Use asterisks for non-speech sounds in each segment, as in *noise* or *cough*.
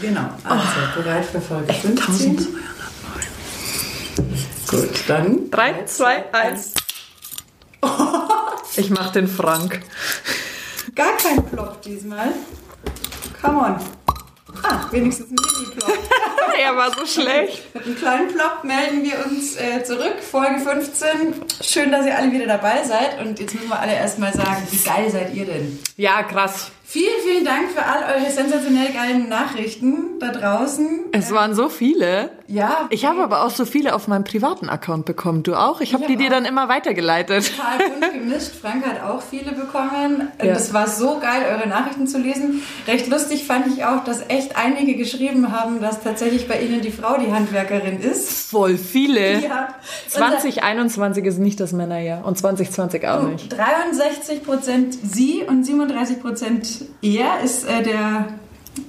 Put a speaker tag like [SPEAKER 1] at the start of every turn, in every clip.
[SPEAKER 1] Genau, also bereit für Folge 15. Gut, dann
[SPEAKER 2] 3, 2, 1. Ich mach den Frank.
[SPEAKER 1] Gar kein Plop diesmal. Come on. Ah, wenigstens ein Mini-Plop. *laughs*
[SPEAKER 2] Er war so schlecht.
[SPEAKER 1] Mit einem kleinen Plop melden wir uns äh, zurück. Folge 15. Schön, dass ihr alle wieder dabei seid. Und jetzt müssen wir alle erstmal sagen, wie geil seid ihr denn?
[SPEAKER 2] Ja, krass.
[SPEAKER 1] Vielen, vielen Dank für all eure sensationell geilen Nachrichten da draußen.
[SPEAKER 2] Es waren so viele.
[SPEAKER 1] Ja,
[SPEAKER 2] Ich habe aber auch so viele auf meinem privaten Account bekommen. Du auch? Ich habe
[SPEAKER 1] Ich
[SPEAKER 2] die
[SPEAKER 1] hab
[SPEAKER 2] dir dann immer weitergeleitet.
[SPEAKER 1] total bunt gemischt. Frank hat auch viele bekommen.
[SPEAKER 2] Ja.
[SPEAKER 1] Es war so geil, eure Nachrichten zu lesen. Recht lustig fand ich auch, dass echt einige geschrieben haben, dass tatsächlich bei ihnen die Frau die Handwerkerin ist.
[SPEAKER 2] Voll viele.
[SPEAKER 1] Ja.
[SPEAKER 2] 2021 ist nicht das Männerjahr und 2020 auch nicht.
[SPEAKER 1] 63 Prozent sie und 37 Prozent er ist äh, der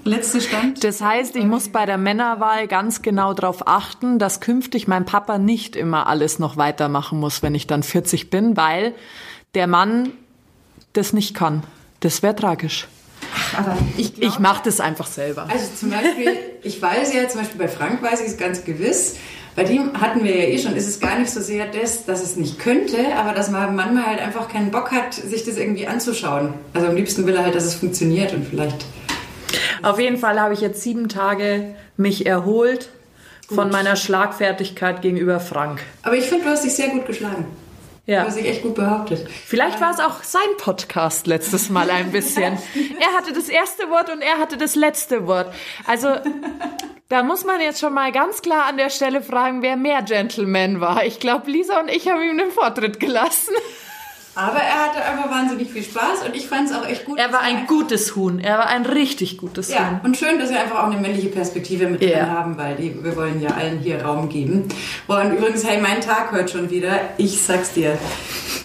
[SPEAKER 1] letzte Stand.
[SPEAKER 2] Das heißt, ich muss bei der Männerwahl ganz genau darauf achten, dass künftig mein Papa nicht immer alles noch weitermachen muss, wenn ich dann 40 bin, weil der Mann das nicht kann. Das wäre tragisch.
[SPEAKER 1] Aber ich
[SPEAKER 2] Ich mache das einfach selber.
[SPEAKER 1] Also zum Beispiel, *laughs* ich weiß ja, zum Beispiel bei Frank weiß ich es ganz gewiss. Bei dem hatten wir ja eh schon, ist es gar nicht so sehr das, dass es nicht könnte, aber dass man manchmal halt einfach keinen Bock hat, sich das irgendwie anzuschauen. Also am liebsten will er halt, dass es funktioniert und vielleicht.
[SPEAKER 2] Auf jeden Fall habe ich jetzt sieben Tage mich erholt von meiner Schlagfertigkeit gegenüber Frank.
[SPEAKER 1] Aber ich finde, du hast dich sehr gut geschlagen. Du
[SPEAKER 2] Ja.
[SPEAKER 1] hast dich echt gut behauptet.
[SPEAKER 2] Vielleicht war es auch sein Podcast letztes Mal ein bisschen. *laughs* Er hatte das erste Wort und er hatte das letzte Wort. Also da muss man jetzt schon mal ganz klar an der Stelle fragen, wer mehr Gentleman war. Ich glaube, Lisa und ich haben ihm den Vortritt gelassen.
[SPEAKER 1] Aber er hatte einfach wahnsinnig viel Spaß und ich fand es auch echt gut.
[SPEAKER 2] Er war ein gutes Huhn. Er war ein richtig gutes
[SPEAKER 1] Ja,
[SPEAKER 2] Huhn.
[SPEAKER 1] und schön, dass wir einfach auch eine männliche Perspektive mit
[SPEAKER 2] Ja.
[SPEAKER 1] drin haben, weil die, wir wollen ja allen hier Raum geben. Boah, und übrigens, hey, mein Tag heute schon wieder. Ich sag's dir.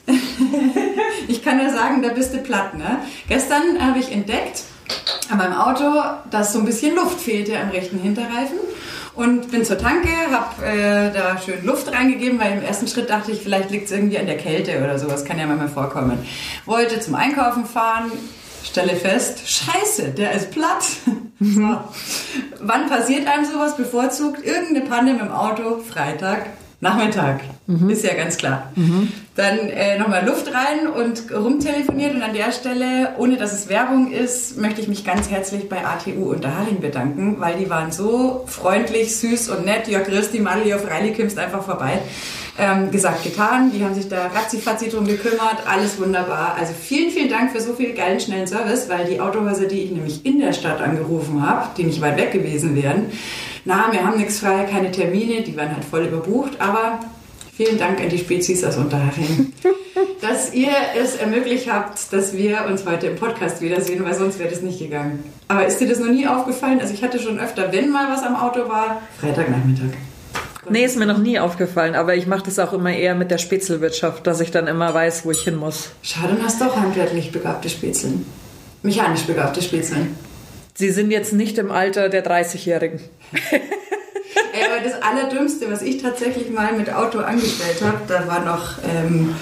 [SPEAKER 1] *laughs* ich kann nur sagen, da bist du platt, ne? Gestern habe ich entdeckt an meinem Auto, dass so ein bisschen Luft fehlte am rechten Hinterreifen. Und bin zur Tanke, habe äh, da schön Luft reingegeben, weil im ersten Schritt dachte ich, vielleicht liegt es irgendwie an der Kälte oder sowas, kann ja manchmal vorkommen. Wollte zum Einkaufen fahren, stelle fest, scheiße, der ist platt. *laughs* So. Wann passiert einem sowas? Bevorzugt irgendeine Panne mit dem Auto, Freitag, Nachmittag. Ist ja ganz klar. Dann äh, nochmal Luft rein und rumtelefoniert und an der Stelle, ohne dass es Werbung ist, möchte ich mich ganz herzlich bei ATU Unterhaling bedanken, weil die waren so freundlich, süß und nett. Ja, Christi, Madeli, auf Reilly kommst einfach vorbei. Ähm, gesagt, getan. Die haben sich da ratzifatzi drum gekümmert. Alles wunderbar. Also vielen, vielen Dank für so viel geilen, schnellen Service, weil die Autohäuser, die ich nämlich in der Stadt angerufen habe, die nicht weit weg gewesen wären, na, wir haben nichts frei, keine Termine, die waren halt voll überbucht, aber vielen Dank an die Spezies aus Unterhaching, *laughs* dass ihr es ermöglicht habt, dass wir uns heute im Podcast wiedersehen, weil sonst wäre das nicht gegangen. Aber ist dir das noch nie aufgefallen? Also ich hatte schon öfter, wenn mal was am Auto war, Freitagnachmittag.
[SPEAKER 2] Nee, ist mir noch nie aufgefallen, aber ich mache das auch immer eher mit der Spätzlewirtschaft, dass ich dann immer weiß, wo ich hin muss.
[SPEAKER 1] Schade, du hast doch handwerklich begabte Spätzeln. Mechanisch begabte Spätzeln.
[SPEAKER 2] Sie sind jetzt nicht im Alter der 30-Jährigen. *laughs*
[SPEAKER 1] Das Allerdümmste, was ich tatsächlich mal mit Auto angestellt habe, da war noch ähm,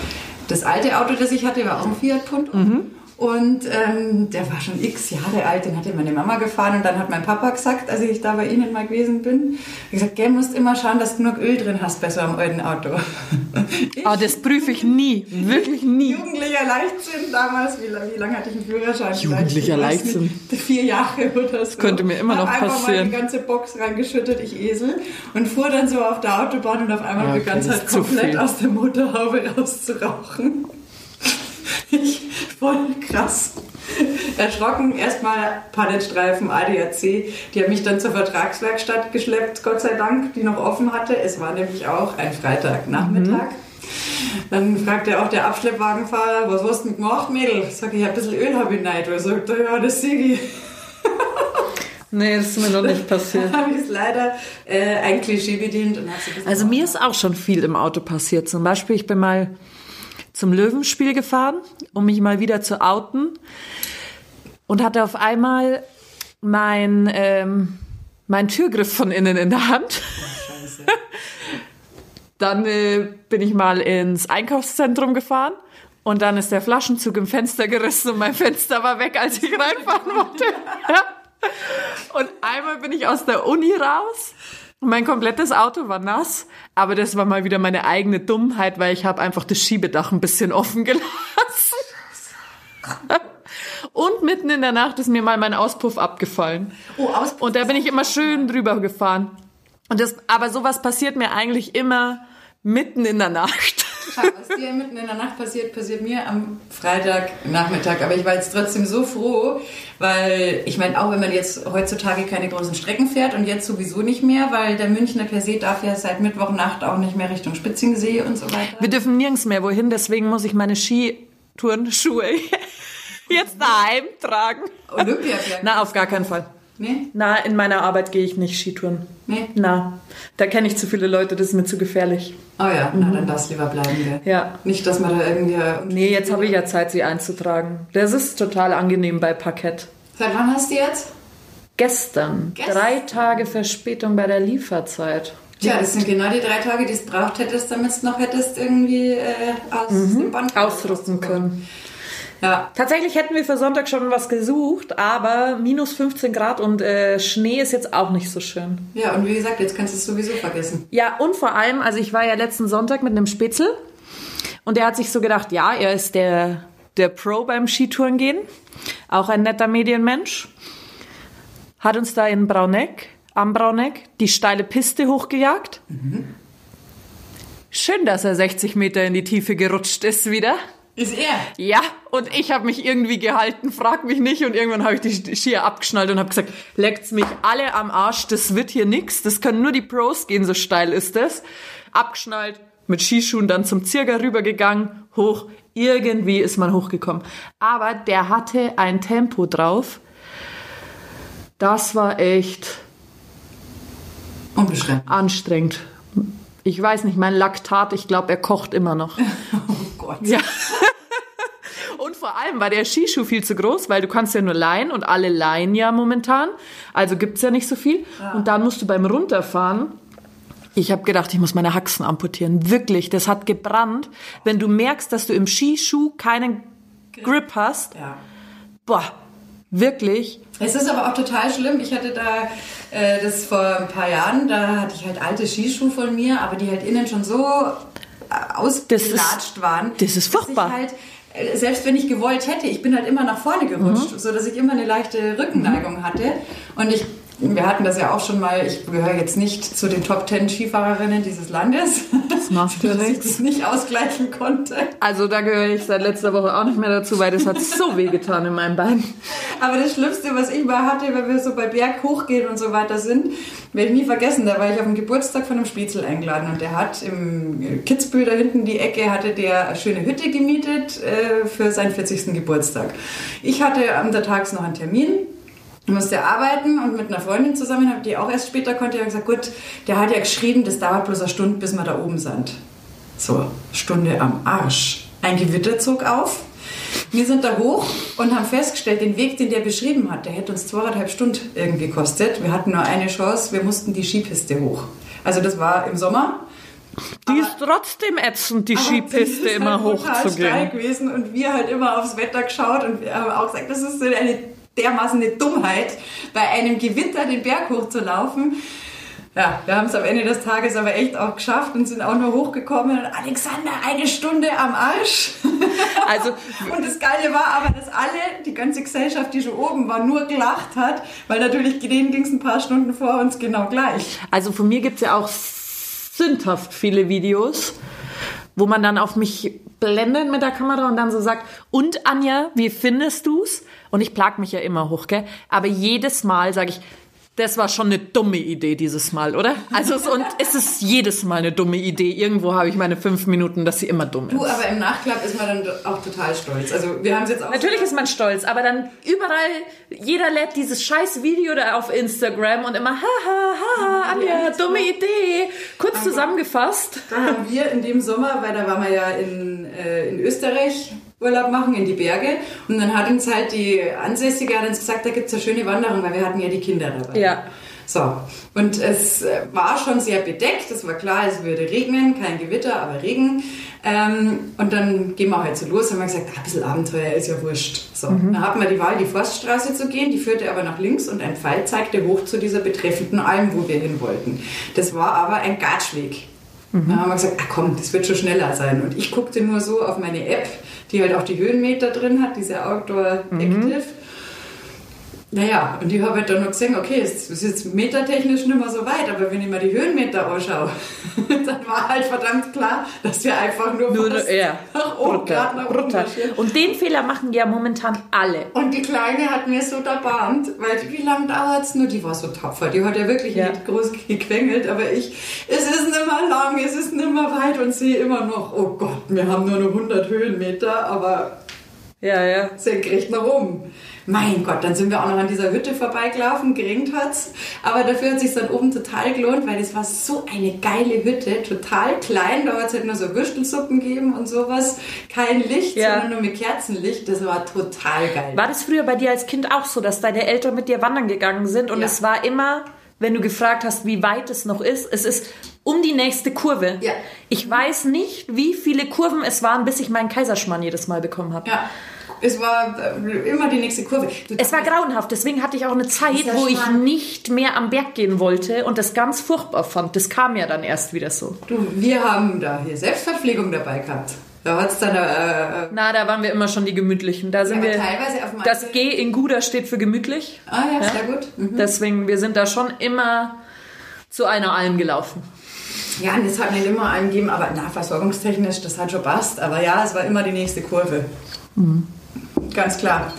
[SPEAKER 1] das alte Auto, das ich hatte, war auch ein Fiat Punto. Und ähm, der war schon x Jahre alt, den hatte meine Mama gefahren und dann hat mein Papa gesagt, als ich da bei Ihnen mal gewesen bin, er gesagt, gell, musst immer schauen, dass du genug Öl drin hast bei so einem alten Auto. Ich, *laughs*
[SPEAKER 2] Aber das prüfe ich nie, wirklich nie.
[SPEAKER 1] Jugendlicher Leichtsinn damals, wie, wie lange hatte ich einen Führerschein?
[SPEAKER 2] Jugendlicher Leichtsinn.
[SPEAKER 1] Vier Jahre oder so.
[SPEAKER 2] könnte mir immer noch
[SPEAKER 1] Hab einfach
[SPEAKER 2] passieren.
[SPEAKER 1] mal die ganze Box reingeschüttet, ich Esel, und fuhr dann so auf der Autobahn und auf einmal
[SPEAKER 2] Ja, okay,
[SPEAKER 1] begann es
[SPEAKER 2] das
[SPEAKER 1] halt komplett aus der Motorhaube *laughs* rauszurauchen. Ich, voll krass. Erschrocken, erstmal Palettstreifen ADAC. Die haben mich dann zur Vertragswerkstatt geschleppt, Gott sei Dank, die noch offen hatte. Es war nämlich auch ein Freitagnachmittag. Dann fragte auch der Abschleppwagenfahrer, was hast du denn gemacht, Mädel? Sag ich, ein bisschen Öl habe ich nicht. Er sagt, ja, das sehe ich. *laughs*
[SPEAKER 2] Nee, das ist mir noch nicht passiert. *laughs*
[SPEAKER 1] habe ich es leider äh, ein Klischee bedient und so
[SPEAKER 2] Also mir ist auch schon viel im Auto passiert. Zum Beispiel, ich bin mal zum Löwenspiel gefahren, um mich mal wieder zu outen und hatte auf einmal mein, ähm, mein Türgriff von innen in der Hand.
[SPEAKER 1] Scheiße. *laughs*
[SPEAKER 2] Dann äh, bin ich mal ins Einkaufszentrum gefahren und dann ist der Flaschenzug im Fenster gerissen und mein Fenster war weg, als ich reinfahren wollte. Und einmal bin ich aus der Uni raus. Mein komplettes Auto war nass, aber das war mal wieder meine eigene Dummheit, weil ich habe einfach das Schiebedach ein bisschen offen *laughs* gelassen. Und mitten in der Nacht ist mir mal mein Auspuff abgefallen.
[SPEAKER 1] Oh, Auspuff.
[SPEAKER 2] Und da bin ich immer schön drüber gefahren. Und das, aber sowas passiert mir eigentlich immer mitten in der Nacht.
[SPEAKER 1] Schau, was dir mitten in der Nacht passiert, passiert mir am Freitagnachmittag. Aber ich war jetzt trotzdem so froh, weil ich meine, auch wenn man jetzt heutzutage keine großen Strecken fährt und jetzt sowieso nicht mehr, weil der Münchner per se darf ja seit Mittwochnacht auch nicht mehr Richtung Spitzingensee und so weiter.
[SPEAKER 2] Wir dürfen nirgends mehr wohin, deswegen muss ich meine Skitourenschuhe *laughs* jetzt daheim tragen.
[SPEAKER 1] Olympiaberg.
[SPEAKER 2] Na, auf gar keinen Fall.
[SPEAKER 1] Nee?
[SPEAKER 2] Na, in meiner Arbeit gehe ich nicht Skitouren.
[SPEAKER 1] Nee?
[SPEAKER 2] Na, da kenne ich zu viele Leute, das ist mir zu gefährlich.
[SPEAKER 1] Oh ja, na dann darfst du lieber bleiben, gell?
[SPEAKER 2] Ja.
[SPEAKER 1] Nicht, dass man da irgendwie...
[SPEAKER 2] Nee, jetzt habe ich ja Zeit, sie einzutragen. Das ist total angenehm bei Parkett.
[SPEAKER 1] Seit wann hast du jetzt?
[SPEAKER 2] Gestern,
[SPEAKER 1] Gestern?
[SPEAKER 2] drei Tage Verspätung bei der Lieferzeit.
[SPEAKER 1] Tja, das sind genau die drei Tage, die es braucht hättest, damit du noch hättest irgendwie äh, aus dem Band
[SPEAKER 2] Ausrücken können.
[SPEAKER 1] Ja,
[SPEAKER 2] Tatsächlich hätten wir für Sonntag schon was gesucht, aber minus 15 Grad und äh, Schnee ist jetzt auch nicht so schön.
[SPEAKER 1] ja, und wie gesagt, jetzt kannst du es sowieso vergessen.
[SPEAKER 2] Ja, und vor allem, also ich war ja letzten Sonntag mit einem Spitzel und der hat sich so gedacht, ja, er ist der, der Pro beim Skitouren gehen, auch ein netter Medienmensch, hat uns da in Brauneck, am Brauneck, die steile Piste hochgejagt. Schön, dass er 60 Meter in die Tiefe gerutscht ist wieder.
[SPEAKER 1] Ist er?
[SPEAKER 2] Ja, und ich habe mich irgendwie gehalten, frag mich nicht. Und irgendwann habe ich die Skier abgeschnallt und habe gesagt, leckt's mich alle am Arsch, das wird hier nix. Das können nur die Pros gehen, so steil ist das. Abgeschnallt, mit Skischuhen dann zum Zirger rübergegangen, hoch. Irgendwie ist man hochgekommen. Aber der hatte ein Tempo drauf. Das war echt
[SPEAKER 1] Unbeschränkt.
[SPEAKER 2] anstrengend. Ich weiß nicht, mein Laktat, ich glaube, er kocht immer noch. *laughs*
[SPEAKER 1] Oh Gott.
[SPEAKER 2] Ja. Vor allem war der Skischuh viel zu groß, weil du kannst ja nur leihen und alle leihen ja momentan. Also gibt's ja nicht so viel. Und dann musst du beim Runterfahren. Ich habe gedacht, ich muss meine Haxen amputieren. Wirklich, das hat gebrannt. Wenn du merkst, dass du im Skischuh keinen Grip hast.
[SPEAKER 1] Ja.
[SPEAKER 2] Boah, wirklich.
[SPEAKER 1] Es ist aber auch total schlimm. Ich hatte da äh, das vor ein paar Jahren, da hatte ich halt alte Skischuhe von mir, aber die halt innen schon so äh, ausgelatscht waren.
[SPEAKER 2] das ist furchtbar.
[SPEAKER 1] Halt, selbst wenn ich gewollt hätte, ich bin halt immer nach vorne gerutscht, so dass ich immer eine leichte Rückenneigung hatte. Und ich wir hatten das ja auch schon mal, ich gehöre jetzt nicht zu den Top Ten Skifahrerinnen dieses Landes,
[SPEAKER 2] Das macht ja *laughs*
[SPEAKER 1] dass ich
[SPEAKER 2] nichts.
[SPEAKER 1] das nicht ausgleichen konnte.
[SPEAKER 2] Also da gehöre ich seit letzter Woche auch nicht mehr dazu, weil das hat so *laughs* wehgetan in meinem Bein.
[SPEAKER 1] Aber das Schlimmste, was ich mal hatte, wenn wir so bei Berg hochgehen und so weiter sind, werde ich nie vergessen. Da war ich auf dem Geburtstag von einem Spitzel eingeladen und der hat im Kitzbühel da hinten die Ecke, hatte der eine schöne Hütte gemietet äh, für seinen 40. Geburtstag. Ich hatte am Tags noch einen Termin. Musste arbeiten und mit einer Freundin zusammen, die auch erst später konnte, ich gesagt, gut, der hat ja geschrieben, das dauert bloß eine Stunde, bis wir da oben sind. So, Stunde am Arsch. Ein Gewitter zog auf. Wir sind da hoch und haben festgestellt, den Weg, den der beschrieben hat, der hätte uns zweieinhalb Stunden irgendwie gekostet. Wir hatten nur eine Chance, wir mussten die Skipiste hoch. Also das war im Sommer.
[SPEAKER 2] Die ist trotzdem ätzend, die
[SPEAKER 1] Aber
[SPEAKER 2] Skipiste immer
[SPEAKER 1] halt total steil
[SPEAKER 2] hochzugehen.
[SPEAKER 1] gewesen und wir halt immer aufs Wetter geschaut und wir haben auch gesagt, das ist eine dermaßen eine Dummheit, bei einem Gewitter den Berg hochzulaufen. Ja, wir haben es am Ende des Tages aber echt auch geschafft und sind auch nur hochgekommen. Und Alexander, eine Stunde am Arsch. *laughs*
[SPEAKER 2] Also
[SPEAKER 1] Und das Geile war aber, dass alle, die ganze Gesellschaft, die schon oben war, nur gelacht hat, weil natürlich denen ging es ein paar Stunden vor uns genau gleich.
[SPEAKER 2] Also von mir gibt's ja auch sündhaft viele Videos, wo man dann auf mich blendet mit der Kamera und dann so sagt, und Anja, wie findest du's? Und ich plag mich ja immer hoch, gell? Aber jedes Mal sage ich, das war schon eine dumme Idee dieses Mal, oder? Also es, und es ist jedes Mal eine dumme Idee. Irgendwo habe ich meine fünf Minuten, dass sie immer dumm ist.
[SPEAKER 1] Du, aber im Nachklapp ist man dann auch total stolz. Also wir haben es jetzt auch...
[SPEAKER 2] Natürlich ist man stolz, aber dann überall, jeder lädt dieses scheiß Video da auf Instagram und immer, haha, haha, Anja, dumme Idee. Kurz zusammengefasst.
[SPEAKER 1] Da haben wir in dem Sommer, weil da waren wir ja in, äh, in Österreich Urlaub machen in die Berge und dann hat uns halt die Ansässige hat uns gesagt, da gibt's eine schöne Wanderung, weil wir hatten ja die Kinder dabei.
[SPEAKER 2] Ja.
[SPEAKER 1] So, und es äh, war schon sehr bedeckt, es war klar, es würde regnen, kein Gewitter, aber Regen. Ähm, und dann gehen wir halt so los, haben wir gesagt, ah, ein bisschen Abenteuer ist ja wurscht. So, mhm. dann hatten wir die Wahl, die Forststraße zu gehen, die führte aber nach links und ein Pfeil zeigte hoch zu dieser betreffenden Alm, wo wir hin wollten. Das war aber ein Gatschweg. Mhm. Dann haben wir gesagt, ach komm, das wird schon schneller sein. Und ich guckte nur so auf meine App, die halt auch die Höhenmeter drin hat, diese Outdoor mhm. Active. Mhm. Naja, und ich habe halt dann noch gesehen, okay, es ist jetzt metertechnisch nicht mehr so weit, aber wenn ich mir die Höhenmeter anschaue, *laughs* dann war halt verdammt klar, dass wir einfach nur,
[SPEAKER 2] nur fast
[SPEAKER 1] ja. *laughs*
[SPEAKER 2] nach oben, brutal, nach brutal. Und den Fehler machen ja momentan alle.
[SPEAKER 1] Und die Kleine hat mir so erbarmt, weil wie lange dauert es nur? Die war so tapfer, die hat ja wirklich ja. nicht groß gequengelt, aber ich, es ist nicht mehr lang, es ist nicht mehr weit und sehe immer noch, oh Gott, wir haben nur noch 100 Höhenmeter, aber
[SPEAKER 2] ja, ja.
[SPEAKER 1] senkrecht nach oben. Mein Gott, dann sind wir auch noch an dieser Hütte vorbeigelaufen, geringt hat's. Aber dafür hat sich dann oben total gelohnt, weil das war so eine geile Hütte, total klein. Da hat es halt nur so Würstelsuppen gegeben und sowas. Kein Licht, ja. sondern nur mit Kerzenlicht. Das war total geil.
[SPEAKER 2] War das früher bei dir als Kind auch so, dass deine Eltern mit dir wandern gegangen sind und ja. es war immer wenn du gefragt hast, wie weit es noch ist. Es ist um die nächste Kurve. Ja. Ich weiß nicht, wie viele Kurven es waren, bis ich meinen Kaiserschmarrn jedes Mal bekommen habe.
[SPEAKER 1] Ja. Es war äh, immer die nächste Kurve.
[SPEAKER 2] Du es war grauenhaft. Deswegen hatte ich auch eine Zeit, wo ich nicht mehr am Berg gehen wollte und das ganz furchtbar fand. Das kam ja dann erst wieder so.
[SPEAKER 1] Du, wir haben da hier Selbstverpflegung dabei gehabt. Da hat's dann. Äh,
[SPEAKER 2] äh, Na, da waren wir immer schon die gemütlichen. Da sind ja, wir. Teilweise auf das G in Guda steht für gemütlich.
[SPEAKER 1] Ah ja, ja? sehr gut.
[SPEAKER 2] Mhm. Deswegen, wir sind da schon immer zu einer Alm gelaufen.
[SPEAKER 1] Ja, und es hat nicht immer einen gegeben, aber na, versorgungstechnisch, das hat schon passt. Aber ja, es war immer die nächste Kurve. Mhm. Ganz klar.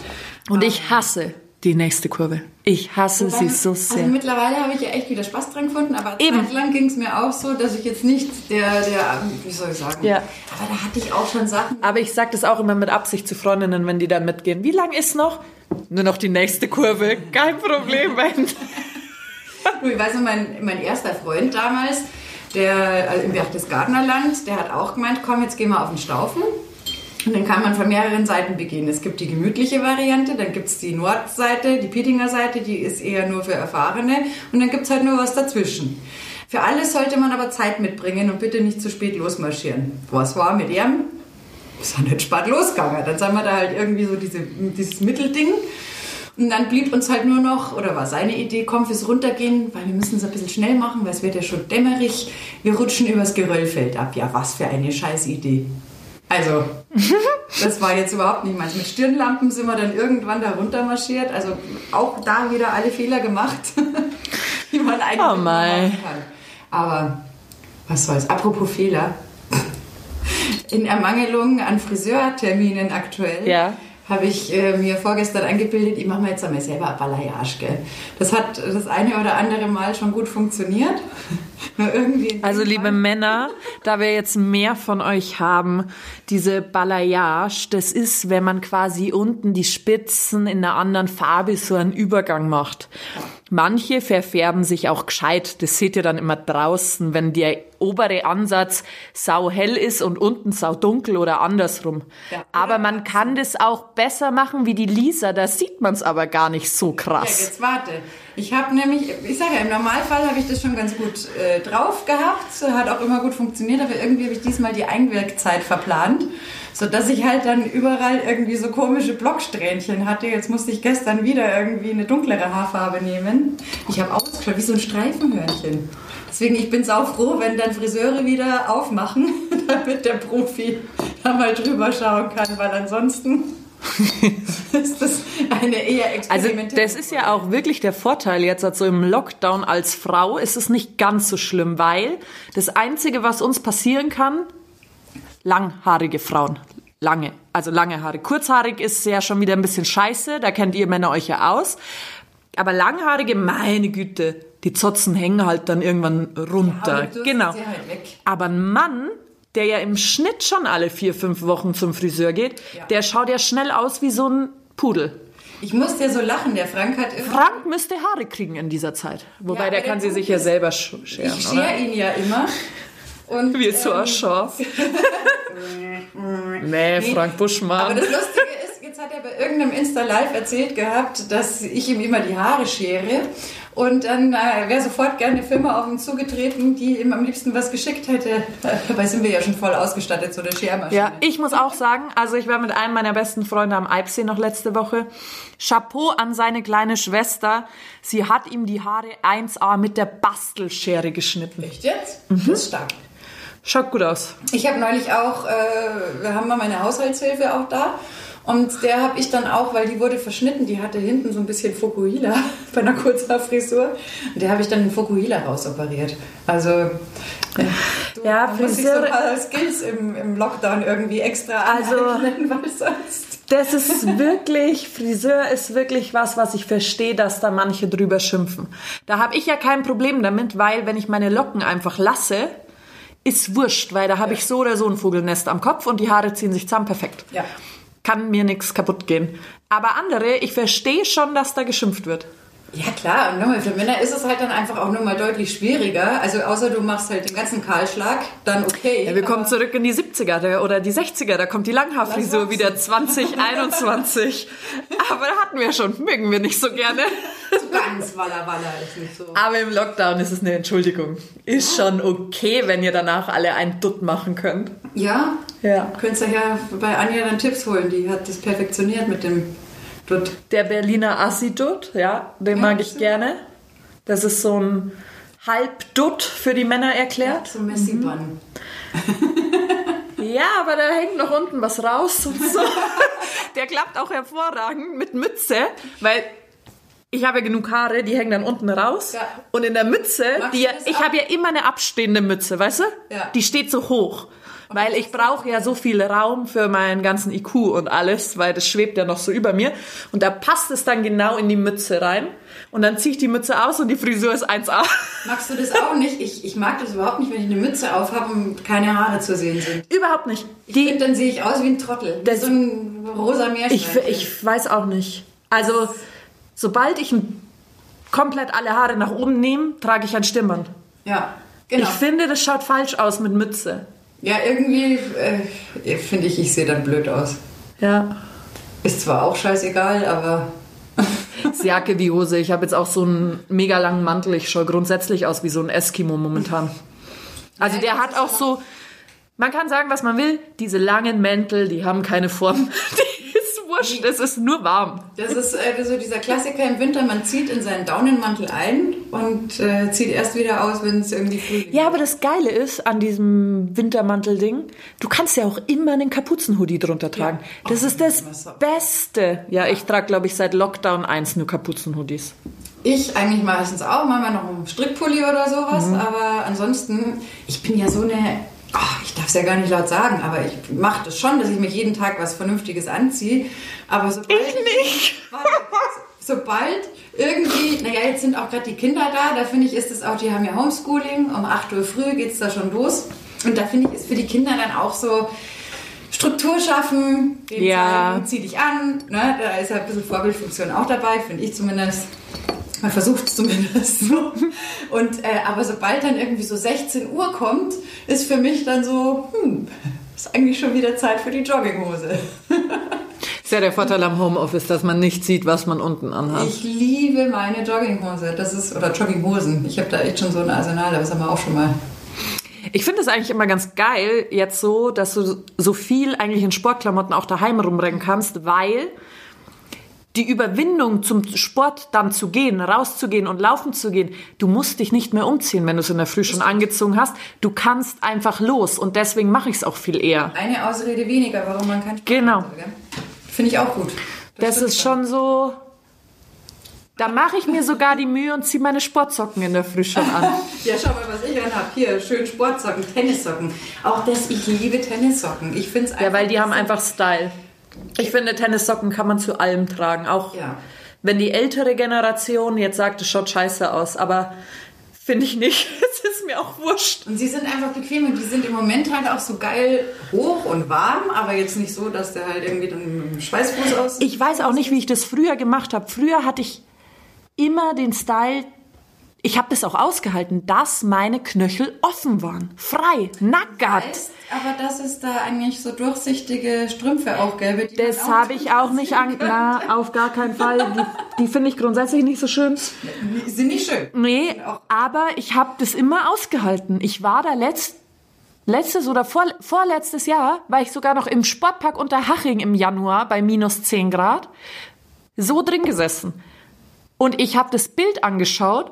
[SPEAKER 2] Und ich hasse die nächste Kurve. Ich hasse Wobei, sie so sehr.
[SPEAKER 1] Also mittlerweile habe ich ja echt wieder Spaß dran gefunden, aber Eben. lang ging es mir auch so, dass ich jetzt nicht der, der, wie soll ich sagen,
[SPEAKER 2] ja.
[SPEAKER 1] aber da hatte ich auch schon Sachen.
[SPEAKER 2] Aber ich sage das auch immer mit Absicht zu Freundinnen, wenn die da mitgehen. Wie lang ist noch? Nur noch die nächste Kurve. Kein Problem.
[SPEAKER 1] ich weiß noch, mein, mein erster Freund damals, der also im Berchtesgadenerland, der hat auch gemeint, komm, jetzt gehen wir auf den Staufen. Und dann kann man von mehreren Seiten beginnen. Es gibt die gemütliche Variante, dann gibt es die Nordseite, die Pietinger Seite, die ist eher nur für Erfahrene. Und dann gibt es halt nur was dazwischen. Für alles sollte man aber Zeit mitbringen und bitte nicht zu spät losmarschieren. Was war mit ihm? Ist ja nicht spät losgegangen. Dann sind wir da halt irgendwie so diese, dieses Mittelding. Und dann blieb uns halt nur noch, oder war seine Idee, komm fürs Runtergehen, weil wir müssen es ein bisschen schnell machen, weil es wird ja schon dämmerig. Wir rutschen übers Geröllfeld ab. Ja, was für eine scheiß Idee. Also, das war jetzt überhaupt nicht meins. Mit Stirnlampen sind wir dann irgendwann da runter marschiert. Also auch da wieder alle Fehler gemacht, *laughs* die man eigentlich oh machen kann. Aber was soll's. Apropos Fehler. In Ermangelung an Friseurterminen aktuell.
[SPEAKER 2] Ja
[SPEAKER 1] habe ich äh, mir vorgestern angebildet, ich mache mir jetzt einmal selber Balayage. Gell? Das hat das eine oder andere Mal schon gut funktioniert. *laughs*
[SPEAKER 2] Also liebe Männer, da wir jetzt mehr von euch haben, diese Balayage, das ist, wenn man quasi unten die Spitzen in einer anderen Farbe so einen Übergang macht. Manche verfärben sich auch gescheit. Das seht ihr dann immer draußen, wenn der obere Ansatz sau hell ist und unten sau dunkel oder andersrum. Ja, aber man kann das auch besser machen wie die Lisa. Da sieht man es aber gar nicht so krass.
[SPEAKER 1] Ja, jetzt warte. Ich habe nämlich, ich sage ja, im Normalfall habe ich das schon ganz gut äh, drauf gehabt. Hat auch immer gut funktioniert, aber irgendwie habe ich diesmal die Einwirkzeit verplant so dass ich halt dann überall irgendwie so komische Blocksträhnchen hatte. Jetzt musste ich gestern wieder irgendwie eine dunklere Haarfarbe nehmen. Ich habe ausgeschaut wie so ein Streifenhörnchen. Deswegen, ich bin sau froh, wenn dann Friseure wieder aufmachen, *laughs* damit der Profi da mal drüber schauen kann, weil ansonsten ist das eine eher experimentelle
[SPEAKER 2] Also das ist ja auch wirklich der Vorteil jetzt also im Lockdown als Frau ist es nicht ganz so schlimm, weil das Einzige, was uns passieren kann, langhaarige Frauen. Lange, also lange Haare. Kurzhaarig ist ja schon wieder ein bisschen scheiße, da kennt ihr Männer euch ja aus. Aber langhaarige, meine Güte, die Zotzen hängen halt dann irgendwann runter. Ja, genau. Halt aber ein Mann, der ja im Schnitt schon alle vier, fünf Wochen zum Friseur geht, ja. der schaut ja schnell aus wie so ein Pudel.
[SPEAKER 1] Ich musste ja so lachen, der Frank hat
[SPEAKER 2] immer... Frank müsste Haare kriegen in dieser Zeit. Wobei, ja, der kann sie sich ja selber scheren,
[SPEAKER 1] Ich schere ihn ja immer.
[SPEAKER 2] Und, Wie so ein ähm, Schaf. *laughs* nee, Frank Buschmann.
[SPEAKER 1] Aber das Lustige ist, jetzt hat er bei irgendeinem Insta-Live erzählt gehabt, dass ich ihm immer die Haare schere. Und dann äh, wäre sofort gerne eine Firma auf ihn zugetreten, die ihm am liebsten was geschickt hätte. *laughs* Dabei sind wir ja schon voll ausgestattet, so eine Schermaschine.
[SPEAKER 2] Ja, ich muss auch sagen, also ich war mit einem meiner besten Freunde am Eibsee noch letzte Woche. Chapeau an seine kleine Schwester. Sie hat ihm die Haare 1A mit der Bastelschere geschnitten.
[SPEAKER 1] Echt jetzt? Das ist stark.
[SPEAKER 2] Schaut gut aus.
[SPEAKER 1] Ich habe neulich auch, äh, wir haben mal meine Haushaltshilfe auch da. Und der habe ich dann auch, weil die wurde verschnitten, die hatte hinten so ein bisschen Fokuhila *laughs* bei einer Kurzhaarfrisur. Und der habe ich dann den Fokuhila rausoperiert. Also, ja, du
[SPEAKER 2] Ja,
[SPEAKER 1] man muss sich so ein paar Skills im, im Lockdown irgendwie extra
[SPEAKER 2] Also-
[SPEAKER 1] aneignen, weil sonst...
[SPEAKER 2] Das ist wirklich, Friseur ist wirklich was, was ich verstehe, dass da manche drüber schimpfen. Da habe ich ja kein Problem damit, weil wenn ich meine Locken einfach lasse, ist wurscht, weil da habe ich so oder so ein Vogelnest am Kopf und die Haare ziehen sich zusammen perfekt.
[SPEAKER 1] Ja.
[SPEAKER 2] Kann mir nichts kaputt gehen. Aber andere, ich verstehe schon, dass da geschimpft wird.
[SPEAKER 1] Ja klar, und nochmal, für Männer ist es halt dann einfach auch nur mal deutlich schwieriger. Also außer du machst halt den ganzen Kahlschlag, dann okay.
[SPEAKER 2] Ja, wir kommen zurück in die 70er der- oder die 60er, da kommt die Langhaarfrisur wieder 2021. *laughs* Aber da hatten wir schon, mögen wir nicht so gerne.
[SPEAKER 1] So ganz Walla Walla ist nicht so.
[SPEAKER 2] Aber im Lockdown ist es eine Entschuldigung. Ist schon okay, wenn ihr danach alle einen Dutt machen könnt.
[SPEAKER 1] Ja,
[SPEAKER 2] Ja.
[SPEAKER 1] könntest du ja bei Anja dann Tipps holen, die hat das perfektioniert mit dem Dutt.
[SPEAKER 2] Der Berliner Assi-Dutt, ja, den
[SPEAKER 1] Ja,
[SPEAKER 2] mag ich gerne. Das ist so ein Halbdutt für die Männer erklärt.
[SPEAKER 1] So Messi-Bun. *laughs*
[SPEAKER 2] Ja, aber da hängt noch unten was raus und so. *laughs* Der klappt auch hervorragend mit Mütze, weil ich habe ja genug Haare, die hängen dann unten raus.
[SPEAKER 1] Ja.
[SPEAKER 2] Und in der Mütze, die, ja- ich habe ja immer eine abstehende Mütze, weißt du?
[SPEAKER 1] Ja.
[SPEAKER 2] Die steht so hoch. Weil ich brauche ja so viel Raum für meinen ganzen IQ und alles, weil das schwebt ja noch so über mir. Und da passt es dann genau in die Mütze rein. Und dann ziehe ich die Mütze aus und die Frisur ist 1A.
[SPEAKER 1] Magst du das auch nicht? Ich, ich mag das überhaupt nicht, wenn ich eine Mütze aufhabe und keine Haare zu sehen sind.
[SPEAKER 2] Überhaupt nicht.
[SPEAKER 1] Ich
[SPEAKER 2] Die,
[SPEAKER 1] finde, dann sehe ich aus wie ein Trottel.
[SPEAKER 2] Das-
[SPEAKER 1] so ein rosa
[SPEAKER 2] Ich,
[SPEAKER 1] Meerschweinchen.
[SPEAKER 2] ich weiß auch nicht. Also, sobald ich komplett alle Haare nach oben nehme, trage ich ein Stirnband.
[SPEAKER 1] Ja, genau.
[SPEAKER 2] Ich finde, das schaut falsch aus mit Mütze.
[SPEAKER 1] Ja, irgendwie äh, finde ich, ich sehe dann blöd aus.
[SPEAKER 2] Ja.
[SPEAKER 1] Ist zwar auch scheißegal, aber *laughs*
[SPEAKER 2] Jacke wie Hose. Ich habe jetzt auch so einen mega langen Mantel. Ich schaue grundsätzlich aus wie so ein Eskimo momentan. Also der hat auch so, man kann sagen, was man will, diese langen Mäntel, die haben keine Form. *laughs* Die wurscht, es ist nur warm.
[SPEAKER 1] Das ist äh, so dieser Klassiker im Winter, man zieht in seinen Daunenmantel ein und äh, zieht erst wieder aus, wenn es irgendwie Frühling
[SPEAKER 2] Ja, aber das Geile ist an diesem Wintermantel-Ding, du kannst ja auch immer einen Kapuzenhoodie drunter tragen. Das
[SPEAKER 1] Oh,
[SPEAKER 2] ist das. Beste. Ja, ich trage, glaube ich, seit Lockdown 1 nur Kapuzenhoodies.
[SPEAKER 1] Ich eigentlich meistens auch, manchmal noch einen Strickpulli oder sowas,
[SPEAKER 2] Mhm.
[SPEAKER 1] aber ansonsten, ich bin ja so eine, ach, ich darf es ja gar nicht laut sagen, aber ich mache das schon, dass ich mir jeden Tag was Vernünftiges anziehe, aber sobald
[SPEAKER 2] Ich nicht. *laughs*
[SPEAKER 1] Sobald irgendwie, naja, jetzt sind auch gerade die Kinder da, da finde ich, ist es auch, die haben ja Homeschooling, um 8 Uhr früh geht es da schon los und da finde ich, ist für die Kinder dann auch so, Struktur schaffen, denen
[SPEAKER 2] Ja.
[SPEAKER 1] zeigen, zieh dich an, ne? da ist ja ein bisschen Vorbildfunktion auch dabei, finde ich zumindest. Man versucht es zumindest so. Und, äh, aber sobald dann irgendwie so 16 Uhr kommt, ist für mich dann so, hm, ist eigentlich schon wieder Zeit für die Jogginghose.
[SPEAKER 2] Ist ja der Vorteil am Homeoffice, dass man nicht sieht, was man unten anhat.
[SPEAKER 1] Ich liebe meine Jogginghose. Das ist, oder Jogginghosen. Ich habe da echt schon so ein Arsenal, aber das haben wir auch schon mal.
[SPEAKER 2] Ich finde es eigentlich immer ganz geil, jetzt so, dass du so viel eigentlich in Sportklamotten auch daheim rumrennen kannst, weil die Überwindung zum Sport dann zu gehen, rauszugehen und laufen zu gehen, du musst dich nicht mehr umziehen, wenn du es in der Früh schon angezogen hast. Du kannst einfach los und deswegen mache ich es auch viel eher.
[SPEAKER 1] Eine Ausrede weniger, warum man kein Sport
[SPEAKER 2] Genau.
[SPEAKER 1] Finde ich auch gut.
[SPEAKER 2] Das
[SPEAKER 1] stimmt
[SPEAKER 2] ist schon so. Da mache ich mir sogar die Mühe und ziehe meine Sportsocken in der Früh schon an. *laughs*
[SPEAKER 1] Ja, schau mal, was ich anhab. Hier, schön Sportsocken, Tennissocken. Auch das, ich liebe Tennissocken. Ich finde es
[SPEAKER 2] Ja, weil die haben einfach Style. Ich finde, Tennissocken kann man zu allem tragen. Auch
[SPEAKER 1] Ja.
[SPEAKER 2] wenn die ältere Generation jetzt sagt, es schaut scheiße aus. Aber finde ich nicht. *laughs* Es ist mir auch wurscht.
[SPEAKER 1] Und sie sind einfach bequem und die sind im Moment halt auch so geil hoch und warm, aber jetzt nicht so, dass der halt irgendwie dann mit dem Schweißfuß aus.
[SPEAKER 2] Ich weiß auch nicht, wie ich das früher gemacht habe. Früher hatte ich immer den Style, ich habe das auch ausgehalten, dass meine Knöchel offen waren. Frei, nackert.
[SPEAKER 1] Weißt, aber dass es da eigentlich so durchsichtige Strümpfe auch gäbe. Die
[SPEAKER 2] Das habe ich auch nicht an. Na, auf gar keinen Fall. Die, die finde ich grundsätzlich nicht so schön.
[SPEAKER 1] Sind nicht schön.
[SPEAKER 2] Nee, aber ich habe das immer ausgehalten. Ich war da letzt, letztes oder vor, vorletztes Jahr, war ich sogar noch im Sportpark Unterhaching im Januar bei minus 10 Grad, so drin gesessen. Und ich habe das Bild angeschaut,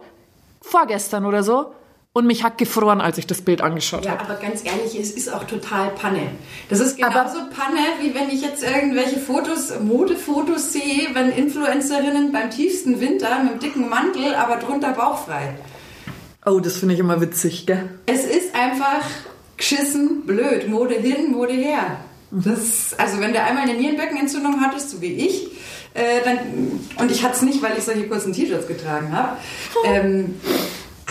[SPEAKER 2] vorgestern oder so, und mich hat gefroren, als ich das Bild angeschaut
[SPEAKER 1] Ja,
[SPEAKER 2] habe.
[SPEAKER 1] aber ganz ehrlich, es ist auch total Panne. Das ist genauso Panne, wie wenn ich jetzt irgendwelche Fotos, Modefotos sehe, wenn Influencerinnen beim tiefsten Winter mit einem dicken Mantel, aber drunter bauchfrei.
[SPEAKER 2] Oh, das finde ich immer witzig, gell?
[SPEAKER 1] Es ist einfach geschissen blöd. Mode hin, Mode her. Das, also wenn du einmal eine Nierenbeckenentzündung hattest, so wie ich, äh, dann, und ich hatte es nicht, weil ich solche kurzen T-Shirts getragen habe, ähm,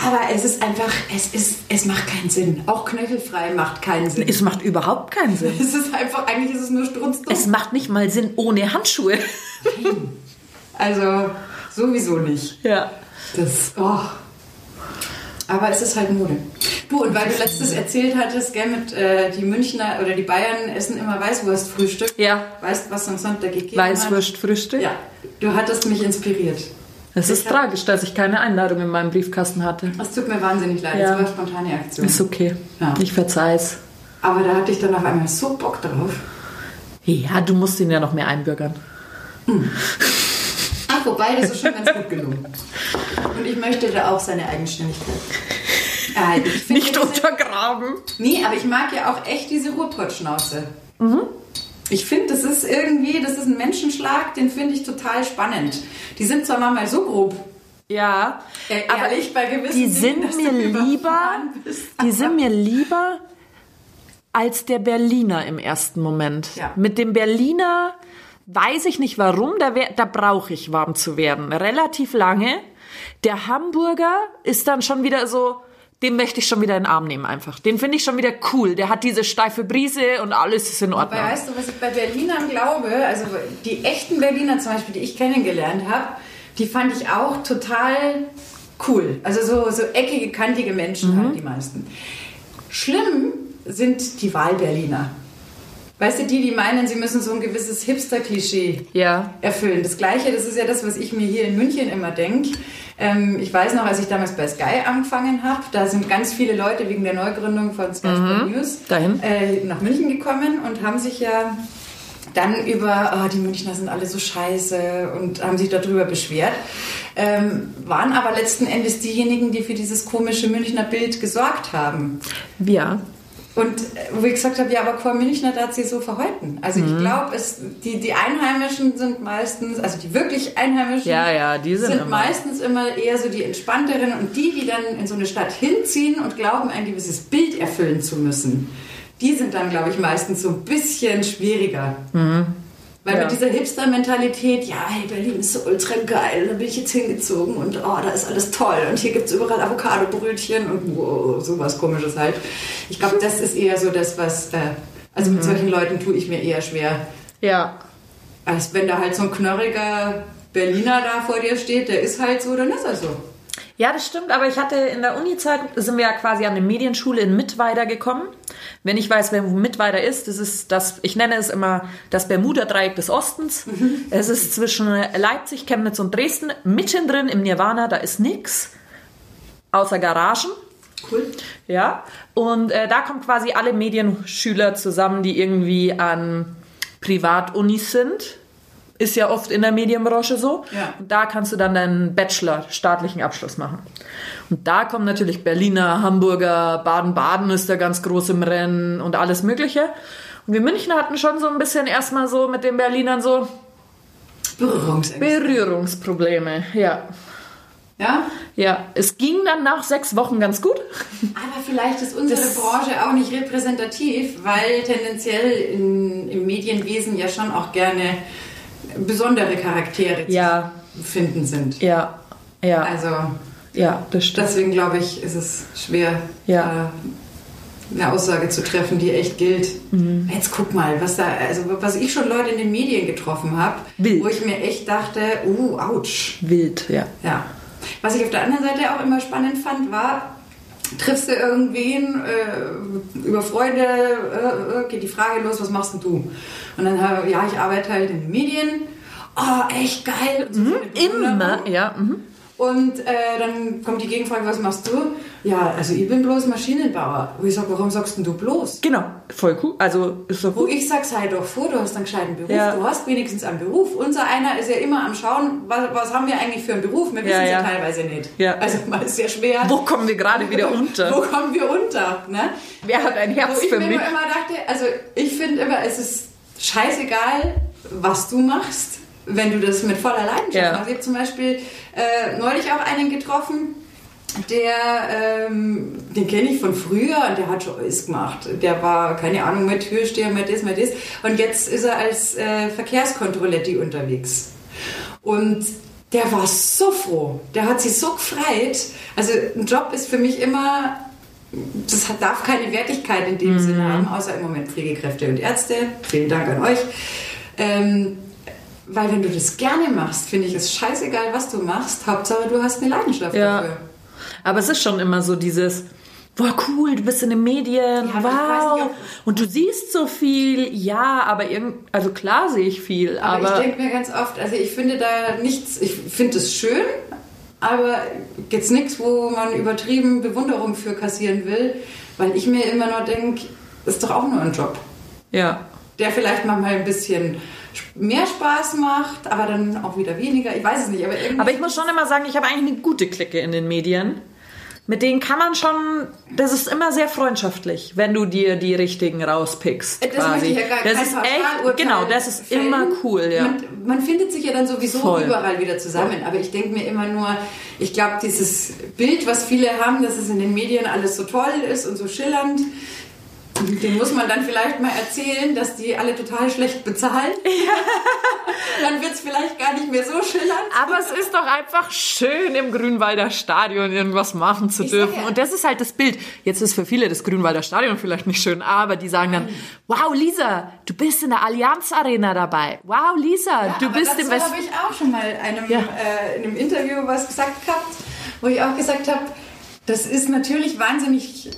[SPEAKER 1] aber es ist einfach, es ist, es macht keinen Sinn. Auch knöchelfrei macht keinen Sinn.
[SPEAKER 2] Es macht überhaupt keinen Sinn. *laughs*
[SPEAKER 1] Es ist einfach, eigentlich ist es nur strunzdumm.
[SPEAKER 2] Es macht nicht mal Sinn ohne Handschuhe.
[SPEAKER 1] Also sowieso nicht.
[SPEAKER 2] Ja.
[SPEAKER 1] Das, oh. Aber es ist halt Mode. Du, und weil du letztes erzählt hattest, gell, mit äh, die Münchner oder die Bayern essen immer Weißwurstfrühstück.
[SPEAKER 2] Ja.
[SPEAKER 1] Weißt du, was am Sonntag gegeben?
[SPEAKER 2] Weißwurstfrühstück?
[SPEAKER 1] Ja, du hattest mich inspiriert.
[SPEAKER 2] Es ist tragisch, dass ich keine Einladung in meinem Briefkasten hatte.
[SPEAKER 1] Es tut mir wahnsinnig leid,
[SPEAKER 2] Ja.
[SPEAKER 1] das war eine spontane Aktion.
[SPEAKER 2] Ist okay.
[SPEAKER 1] Ja.
[SPEAKER 2] Ich verzeih's.
[SPEAKER 1] Aber da hatte ich dann auf einmal so Bock drauf.
[SPEAKER 2] Ja, du musst ihn ja noch mehr einbürgern.
[SPEAKER 1] Ach, wobei, das ist schon ganz gut gelungen. Und ich möchte da auch seine Eigenständigkeit. Äh, ich
[SPEAKER 2] Nicht
[SPEAKER 1] diese-
[SPEAKER 2] untergraben.
[SPEAKER 1] Nee, aber ich mag ja auch echt diese Ruhrpottschnauze.
[SPEAKER 2] Mhm.
[SPEAKER 1] Ich finde, das ist irgendwie, das ist ein Menschenschlag, den finde ich total spannend. Die sind zwar manchmal so grob,
[SPEAKER 2] Ja,
[SPEAKER 1] äh,
[SPEAKER 2] aber
[SPEAKER 1] ehrlich, bei gewissen
[SPEAKER 2] die
[SPEAKER 1] Dingen,
[SPEAKER 2] sind
[SPEAKER 1] du
[SPEAKER 2] mir lieber, die sind mir lieber als der Berliner im ersten Moment.
[SPEAKER 1] Ja.
[SPEAKER 2] Mit dem Berliner weiß ich nicht warum, da, wär- da brauche ich warm zu werden. Relativ lange. Der Hamburger ist dann schon wieder so, den möchte ich schon wieder in den Arm nehmen einfach. Den finde ich schon wieder cool. Der hat diese steife Brise und alles ist in Ordnung.
[SPEAKER 1] Aber weißt du, was ich bei Berlinern glaube? Also die echten Berliner zum Beispiel, die ich kennengelernt habe, die fand ich auch total cool. Also so, so eckige, kantige Menschen
[SPEAKER 2] Mhm.
[SPEAKER 1] halt die meisten. Schlimm sind die Wahlberliner. Weißt du, die, die meinen, sie müssen so ein gewisses Hipster-Klischee
[SPEAKER 2] Ja.
[SPEAKER 1] erfüllen. Das Gleiche, das ist ja das, was ich mir hier in München immer denke. Ähm, ich weiß noch, als ich damals bei Sky angefangen habe, da sind ganz viele Leute wegen der Neugründung von Sky Sport News
[SPEAKER 2] dahin.
[SPEAKER 1] Äh, nach München gekommen und haben sich ja dann über, oh, die Münchner sind alle so scheiße und haben sich darüber beschwert, ähm, waren aber letzten Endes diejenigen, die für dieses komische Münchner Bild gesorgt haben.
[SPEAKER 2] Ja.
[SPEAKER 1] Und äh, wo ich gesagt habe, ja, aber Chor Münchner, hat sie so verhalten. Also
[SPEAKER 2] Mhm.
[SPEAKER 1] ich glaube, die, die Einheimischen sind meistens, also die wirklich Einheimischen,
[SPEAKER 2] Ja, ja, die sind immer.
[SPEAKER 1] meistens immer eher so die entspannteren und die, die dann in so eine Stadt hinziehen und glauben, ein gewisses Bild erfüllen zu müssen, die sind dann, glaube ich, meistens so ein bisschen schwieriger. Weil
[SPEAKER 2] Ja.
[SPEAKER 1] mit dieser Hipster-Mentalität, ja, hey, Berlin ist so ultra geil, da bin ich jetzt hingezogen und oh, da ist alles toll und hier gibt es überall Avocado-Brötchen und wow, sowas komisches halt. Ich glaube, das ist eher so das, was, äh, also mit solchen Leuten tue ich mir eher schwer.
[SPEAKER 2] Ja.
[SPEAKER 1] Als wenn da halt so ein knorriger Berliner da vor dir steht, der ist halt so, dann ist er so.
[SPEAKER 2] Ja, das stimmt, aber ich hatte in der Uni-Zeit, sind wir ja quasi an eine Medienschule in Mittweida gekommen. Wenn ich weiß, wer wo Mittweida ist, das ist das, ich nenne es immer das Bermuda-Dreieck des Ostens. Es ist zwischen Leipzig, Chemnitz und Dresden. Mittendrin im Nirvana, da ist nix. Außer Garagen.
[SPEAKER 1] Cool.
[SPEAKER 2] Ja, und äh, da kommen quasi alle Medienschüler zusammen, die irgendwie an Privatunis sind. Ist ja oft in der Medienbranche so.
[SPEAKER 1] Ja.
[SPEAKER 2] Und da kannst du dann deinen Bachelor, staatlichen Abschluss machen. Und da kommen natürlich Berliner, Hamburger, Baden-Baden ist da ganz groß im Rennen und alles Mögliche. Und wir Münchner hatten schon so ein bisschen erstmal so mit den Berlinern so
[SPEAKER 1] Berührungsängste.
[SPEAKER 2] Berührungsprobleme. Ja.
[SPEAKER 1] Ja?
[SPEAKER 2] Ja, es ging dann nach sechs Wochen ganz gut.
[SPEAKER 1] Aber vielleicht ist unsere
[SPEAKER 2] Das-
[SPEAKER 1] Branche auch nicht repräsentativ, weil tendenziell in, im Medienwesen ja schon auch gerne besondere Charaktere
[SPEAKER 2] Ja.
[SPEAKER 1] zu finden sind.
[SPEAKER 2] Ja, ja,
[SPEAKER 1] Also
[SPEAKER 2] ja, das stimmt.
[SPEAKER 1] deswegen glaube ich, ist es schwer,
[SPEAKER 2] Ja.
[SPEAKER 1] äh, eine Aussage zu treffen, die echt gilt.
[SPEAKER 2] Mhm.
[SPEAKER 1] Jetzt guck mal, was da, also was ich schon Leute in den Medien getroffen habe, wo ich mir echt dachte, uh, ouch.
[SPEAKER 2] Wild, ja.
[SPEAKER 1] Ja. Was ich auf der anderen Seite auch immer spannend fand, war, triffst du irgendwen äh, über Freunde, äh, geht die Frage los, was machst denn du? Und dann, äh, ja, ich arbeite halt in den Medien. Oh, echt geil. So
[SPEAKER 2] Mhm, immer, ja. Mhm.
[SPEAKER 1] Und äh, dann kommt die Gegenfrage, was machst du? Ja, also ich bin bloß Maschinenbauer. Wo ich sag, warum sagst denn du bloß?
[SPEAKER 2] Genau, voll cool. Also ist doch
[SPEAKER 1] Wo
[SPEAKER 2] gut.
[SPEAKER 1] ich sag, sei doch froh, du hast einen gescheiten Beruf.
[SPEAKER 2] Ja.
[SPEAKER 1] Du hast wenigstens einen Beruf. Unser einer ist ja immer am Schauen, was, was haben wir eigentlich für einen Beruf? Wir wissen
[SPEAKER 2] Ja,
[SPEAKER 1] es ja teilweise nicht.
[SPEAKER 2] Ja.
[SPEAKER 1] Also mal ist sehr schwer.
[SPEAKER 2] Wo kommen wir gerade wieder *laughs* unter?
[SPEAKER 1] Wo kommen wir unter? Ne?
[SPEAKER 2] Wer hat ein Herz
[SPEAKER 1] Wo ich
[SPEAKER 2] für mich?
[SPEAKER 1] immer dachte, also ich finde immer, es ist scheißegal, was du machst, wenn du das mit voller Leidenschaft
[SPEAKER 2] Ja.
[SPEAKER 1] machst. Ich habe zum Beispiel äh, neulich auch einen getroffen, der, ähm, den kenne ich von früher und der hat schon alles gemacht. Der war, keine Ahnung, mit Türsteher, mit das, mit das. Und jetzt ist er als äh, Verkehrskontrolletti unterwegs. Und der war so froh. Der hat sich so gefreut. Also ein Job ist für mich immer das darf keine Wertigkeit in dem Sinne haben, außer im Moment Pflegekräfte und Ärzte. Vielen Dank an euch. Ähm, weil wenn du das gerne machst, finde ich es scheißegal, was du machst. Hauptsache, du hast eine Leidenschaft
[SPEAKER 2] Ja.
[SPEAKER 1] dafür.
[SPEAKER 2] Aber es ist schon immer so dieses, boah, cool, du bist in den Medien,
[SPEAKER 1] weiß
[SPEAKER 2] wow.
[SPEAKER 1] nicht,
[SPEAKER 2] und du siehst so viel, ja, aber irgend, also klar sehe ich viel,
[SPEAKER 1] Aber,
[SPEAKER 2] aber,
[SPEAKER 1] ich denke mir ganz oft, also ich finde da nichts, ich finde es schön, aber jetzt nichts, wo man übertrieben Bewunderung für kassieren will, weil ich mir immer nur denke, ist doch auch nur ein Job.
[SPEAKER 2] ja.
[SPEAKER 1] der vielleicht manchmal ein bisschen mehr Spaß macht, aber dann auch wieder weniger. Ich weiß es nicht, aber.
[SPEAKER 2] Aber ich muss schon immer sagen, ich habe eigentlich eine gute Clique in den Medien. Mit denen kann man schon, das ist immer sehr freundschaftlich, wenn du dir die richtigen rauspickst.
[SPEAKER 1] das
[SPEAKER 2] quasi.
[SPEAKER 1] möchte ich ja gar
[SPEAKER 2] das ist echt, genau, das ist
[SPEAKER 1] fällen.
[SPEAKER 2] immer cool, ja.
[SPEAKER 1] Man, man findet sich ja dann sowieso
[SPEAKER 2] Voll.
[SPEAKER 1] überall wieder zusammen, aber ich denke mir immer nur, ich glaube, dieses Bild, was viele haben, dass es in den Medien alles so toll ist und so schillernd, *laughs* den muss man dann vielleicht mal erzählen, dass die alle total schlecht bezahlen. *laughs* dann wird es vielleicht gar nicht mehr so schillernd.
[SPEAKER 2] Aber es ist doch einfach schön, im Grünwalder Stadion irgendwas machen zu
[SPEAKER 1] Ich
[SPEAKER 2] dürfen.
[SPEAKER 1] ja.
[SPEAKER 2] Und das ist halt das Bild. Jetzt ist für viele das Grünwalder Stadion vielleicht nicht schön, aber die sagen dann, wow, Lisa, du bist in der Allianz Arena dabei. Wow, Lisa, du
[SPEAKER 1] aber
[SPEAKER 2] bist im West...
[SPEAKER 1] habe ich auch schon mal einem,
[SPEAKER 2] Ja.
[SPEAKER 1] äh, in einem Interview was gesagt gehabt, wo ich auch gesagt habe, das ist natürlich wahnsinnig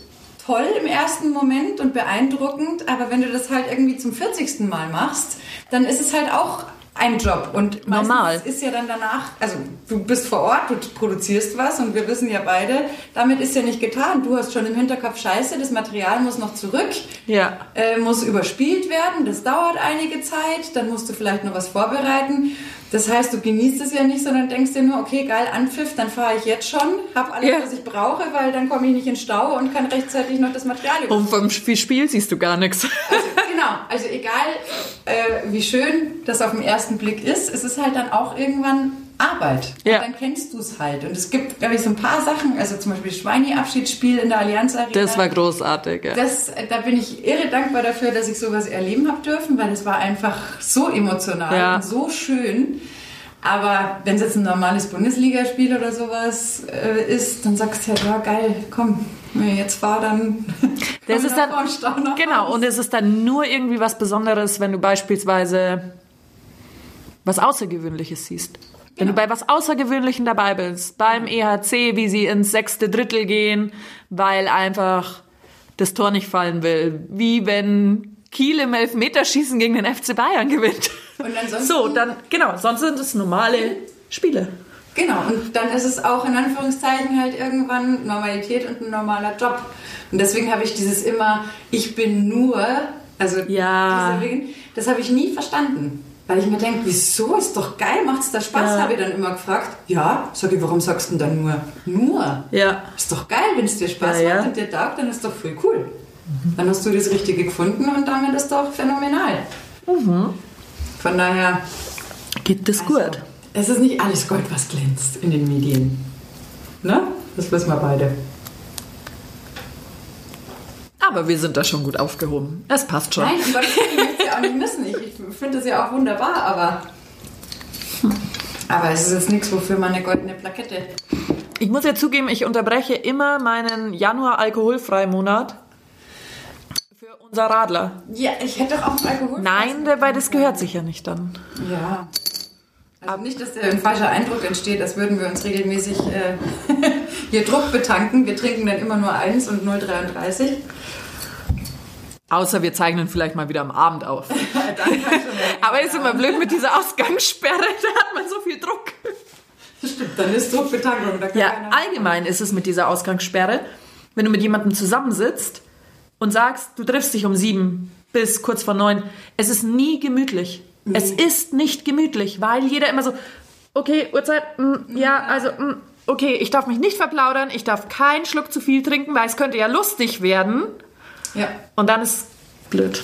[SPEAKER 1] toll im ersten Moment und beeindruckend, aber wenn du das halt irgendwie zum 40. Mal machst, dann ist es halt auch ein Job und
[SPEAKER 2] Normal.
[SPEAKER 1] ist ja dann danach, also du bist vor Ort, du produzierst was und wir wissen ja beide, damit ist ja nicht getan. Du hast schon im Hinterkopf Scheiße, das Material muss noch zurück
[SPEAKER 2] Ja.
[SPEAKER 1] äh, muss überspielt werden. Das dauert einige Zeit. Dann musst du vielleicht noch was vorbereiten. Das heißt, du genießt es ja nicht, sondern denkst dir nur, okay, geil, Anpfiff, dann fahre ich jetzt schon, habe alles,
[SPEAKER 2] Ja.
[SPEAKER 1] was ich brauche, weil dann komme ich nicht in Stau und kann rechtzeitig noch das Material über.
[SPEAKER 2] Und vom Spiel, siehst du gar nichts.
[SPEAKER 1] Also, genau, also egal, äh, wie schön das auf den ersten Blick ist, es ist halt dann auch irgendwann Arbeit.
[SPEAKER 2] Ja.
[SPEAKER 1] Und dann kennst du es halt. Und es gibt, glaube ich, so ein paar Sachen, also zum Beispiel Schweini-Abschiedsspiel in der Allianz Arena.
[SPEAKER 2] Das war großartig, ja.
[SPEAKER 1] Das, da bin ich irre dankbar dafür, dass ich sowas erleben habe dürfen, weil es war einfach so emotional
[SPEAKER 2] Ja.
[SPEAKER 1] und so schön. Aber wenn es jetzt ein normales Bundesligaspiel oder sowas äh, ist, dann sagst du ja, ja geil, komm, wenn jetzt fahr, dann *laughs*
[SPEAKER 2] Das ist dann,
[SPEAKER 1] Stau
[SPEAKER 2] genau,
[SPEAKER 1] Hause.
[SPEAKER 2] und es ist dann nur irgendwie was Besonderes, wenn du beispielsweise was Außergewöhnliches siehst. Wenn du bei was Außergewöhnlichem dabei bist, beim EHC, wie sie ins sechste Drittel gehen, weil einfach das Tor nicht fallen will. Wie wenn Kiel im Elfmeterschießen gegen den FC Bayern gewinnt.
[SPEAKER 1] Und ansonsten-
[SPEAKER 2] so, dann, genau, sonst sind es normale Spiele.
[SPEAKER 1] Genau, und dann ist es auch in Anführungszeichen halt irgendwann Normalität und ein normaler Job. Und deswegen habe ich dieses immer, ich bin nur, also
[SPEAKER 2] Ja.
[SPEAKER 1] diese Regeln, das habe ich nie verstanden. Weil ich mir denke, wieso ist doch geil, macht es da Spaß,
[SPEAKER 2] Ja.
[SPEAKER 1] habe ich dann immer gefragt. Ja, sag ich, warum sagst du denn dann nur? Nur?
[SPEAKER 2] Ja.
[SPEAKER 1] Ist doch geil, wenn es dir Spaß
[SPEAKER 2] Ja,
[SPEAKER 1] macht und dir taugt, dann ist doch voll cool. Dann hast du das Richtige gefunden und damit ist doch phänomenal. Von daher,
[SPEAKER 2] Geht das gut?
[SPEAKER 1] es ist nicht alles Gold, was glänzt in den Medien. Ne? Das wissen wir beide.
[SPEAKER 2] Aber wir sind da schon gut aufgehoben. Es passt schon.
[SPEAKER 1] Nein, um Gottes Willen, ich möchte es ja auch nicht missen. Ich, ich finde es ja auch wunderbar, aber. Aber es ist jetzt nichts, wofür man eine goldene Plakette.
[SPEAKER 2] Ich muss ja zugeben, ich unterbreche immer meinen Januar alkoholfreien Monat für unser Radler.
[SPEAKER 1] Ja, ich hätte doch auch einen Alkohol.
[SPEAKER 2] Nein, weil das gehört sich ja nicht dann.
[SPEAKER 1] Ja. Also nicht, dass der ein falscher Eindruck entsteht, als würden wir uns regelmäßig äh, *laughs* hier Druck betanken. Wir trinken dann immer nur 1 und 0,33.
[SPEAKER 2] Außer wir zeichnen vielleicht mal wieder am Abend auf. *laughs* *laughs* Aber ist immer blöd mit dieser Ausgangssperre, *laughs* da hat man so viel Druck.
[SPEAKER 1] Stimmt, dann ist Druckbetankung. Da kann
[SPEAKER 2] Ja, allgemein ist es mit dieser Ausgangssperre, wenn du mit jemandem zusammensitzt und sagst, du triffst dich um sieben bis kurz vor neun. Es ist nie gemütlich. Es ist nicht gemütlich, weil jeder immer so, okay, Uhrzeit, mm, ja, also, mm, okay, ich darf mich nicht verplaudern, ich darf keinen Schluck zu viel trinken, weil es könnte ja lustig werden.
[SPEAKER 1] Ja,
[SPEAKER 2] Und dann ist blöd.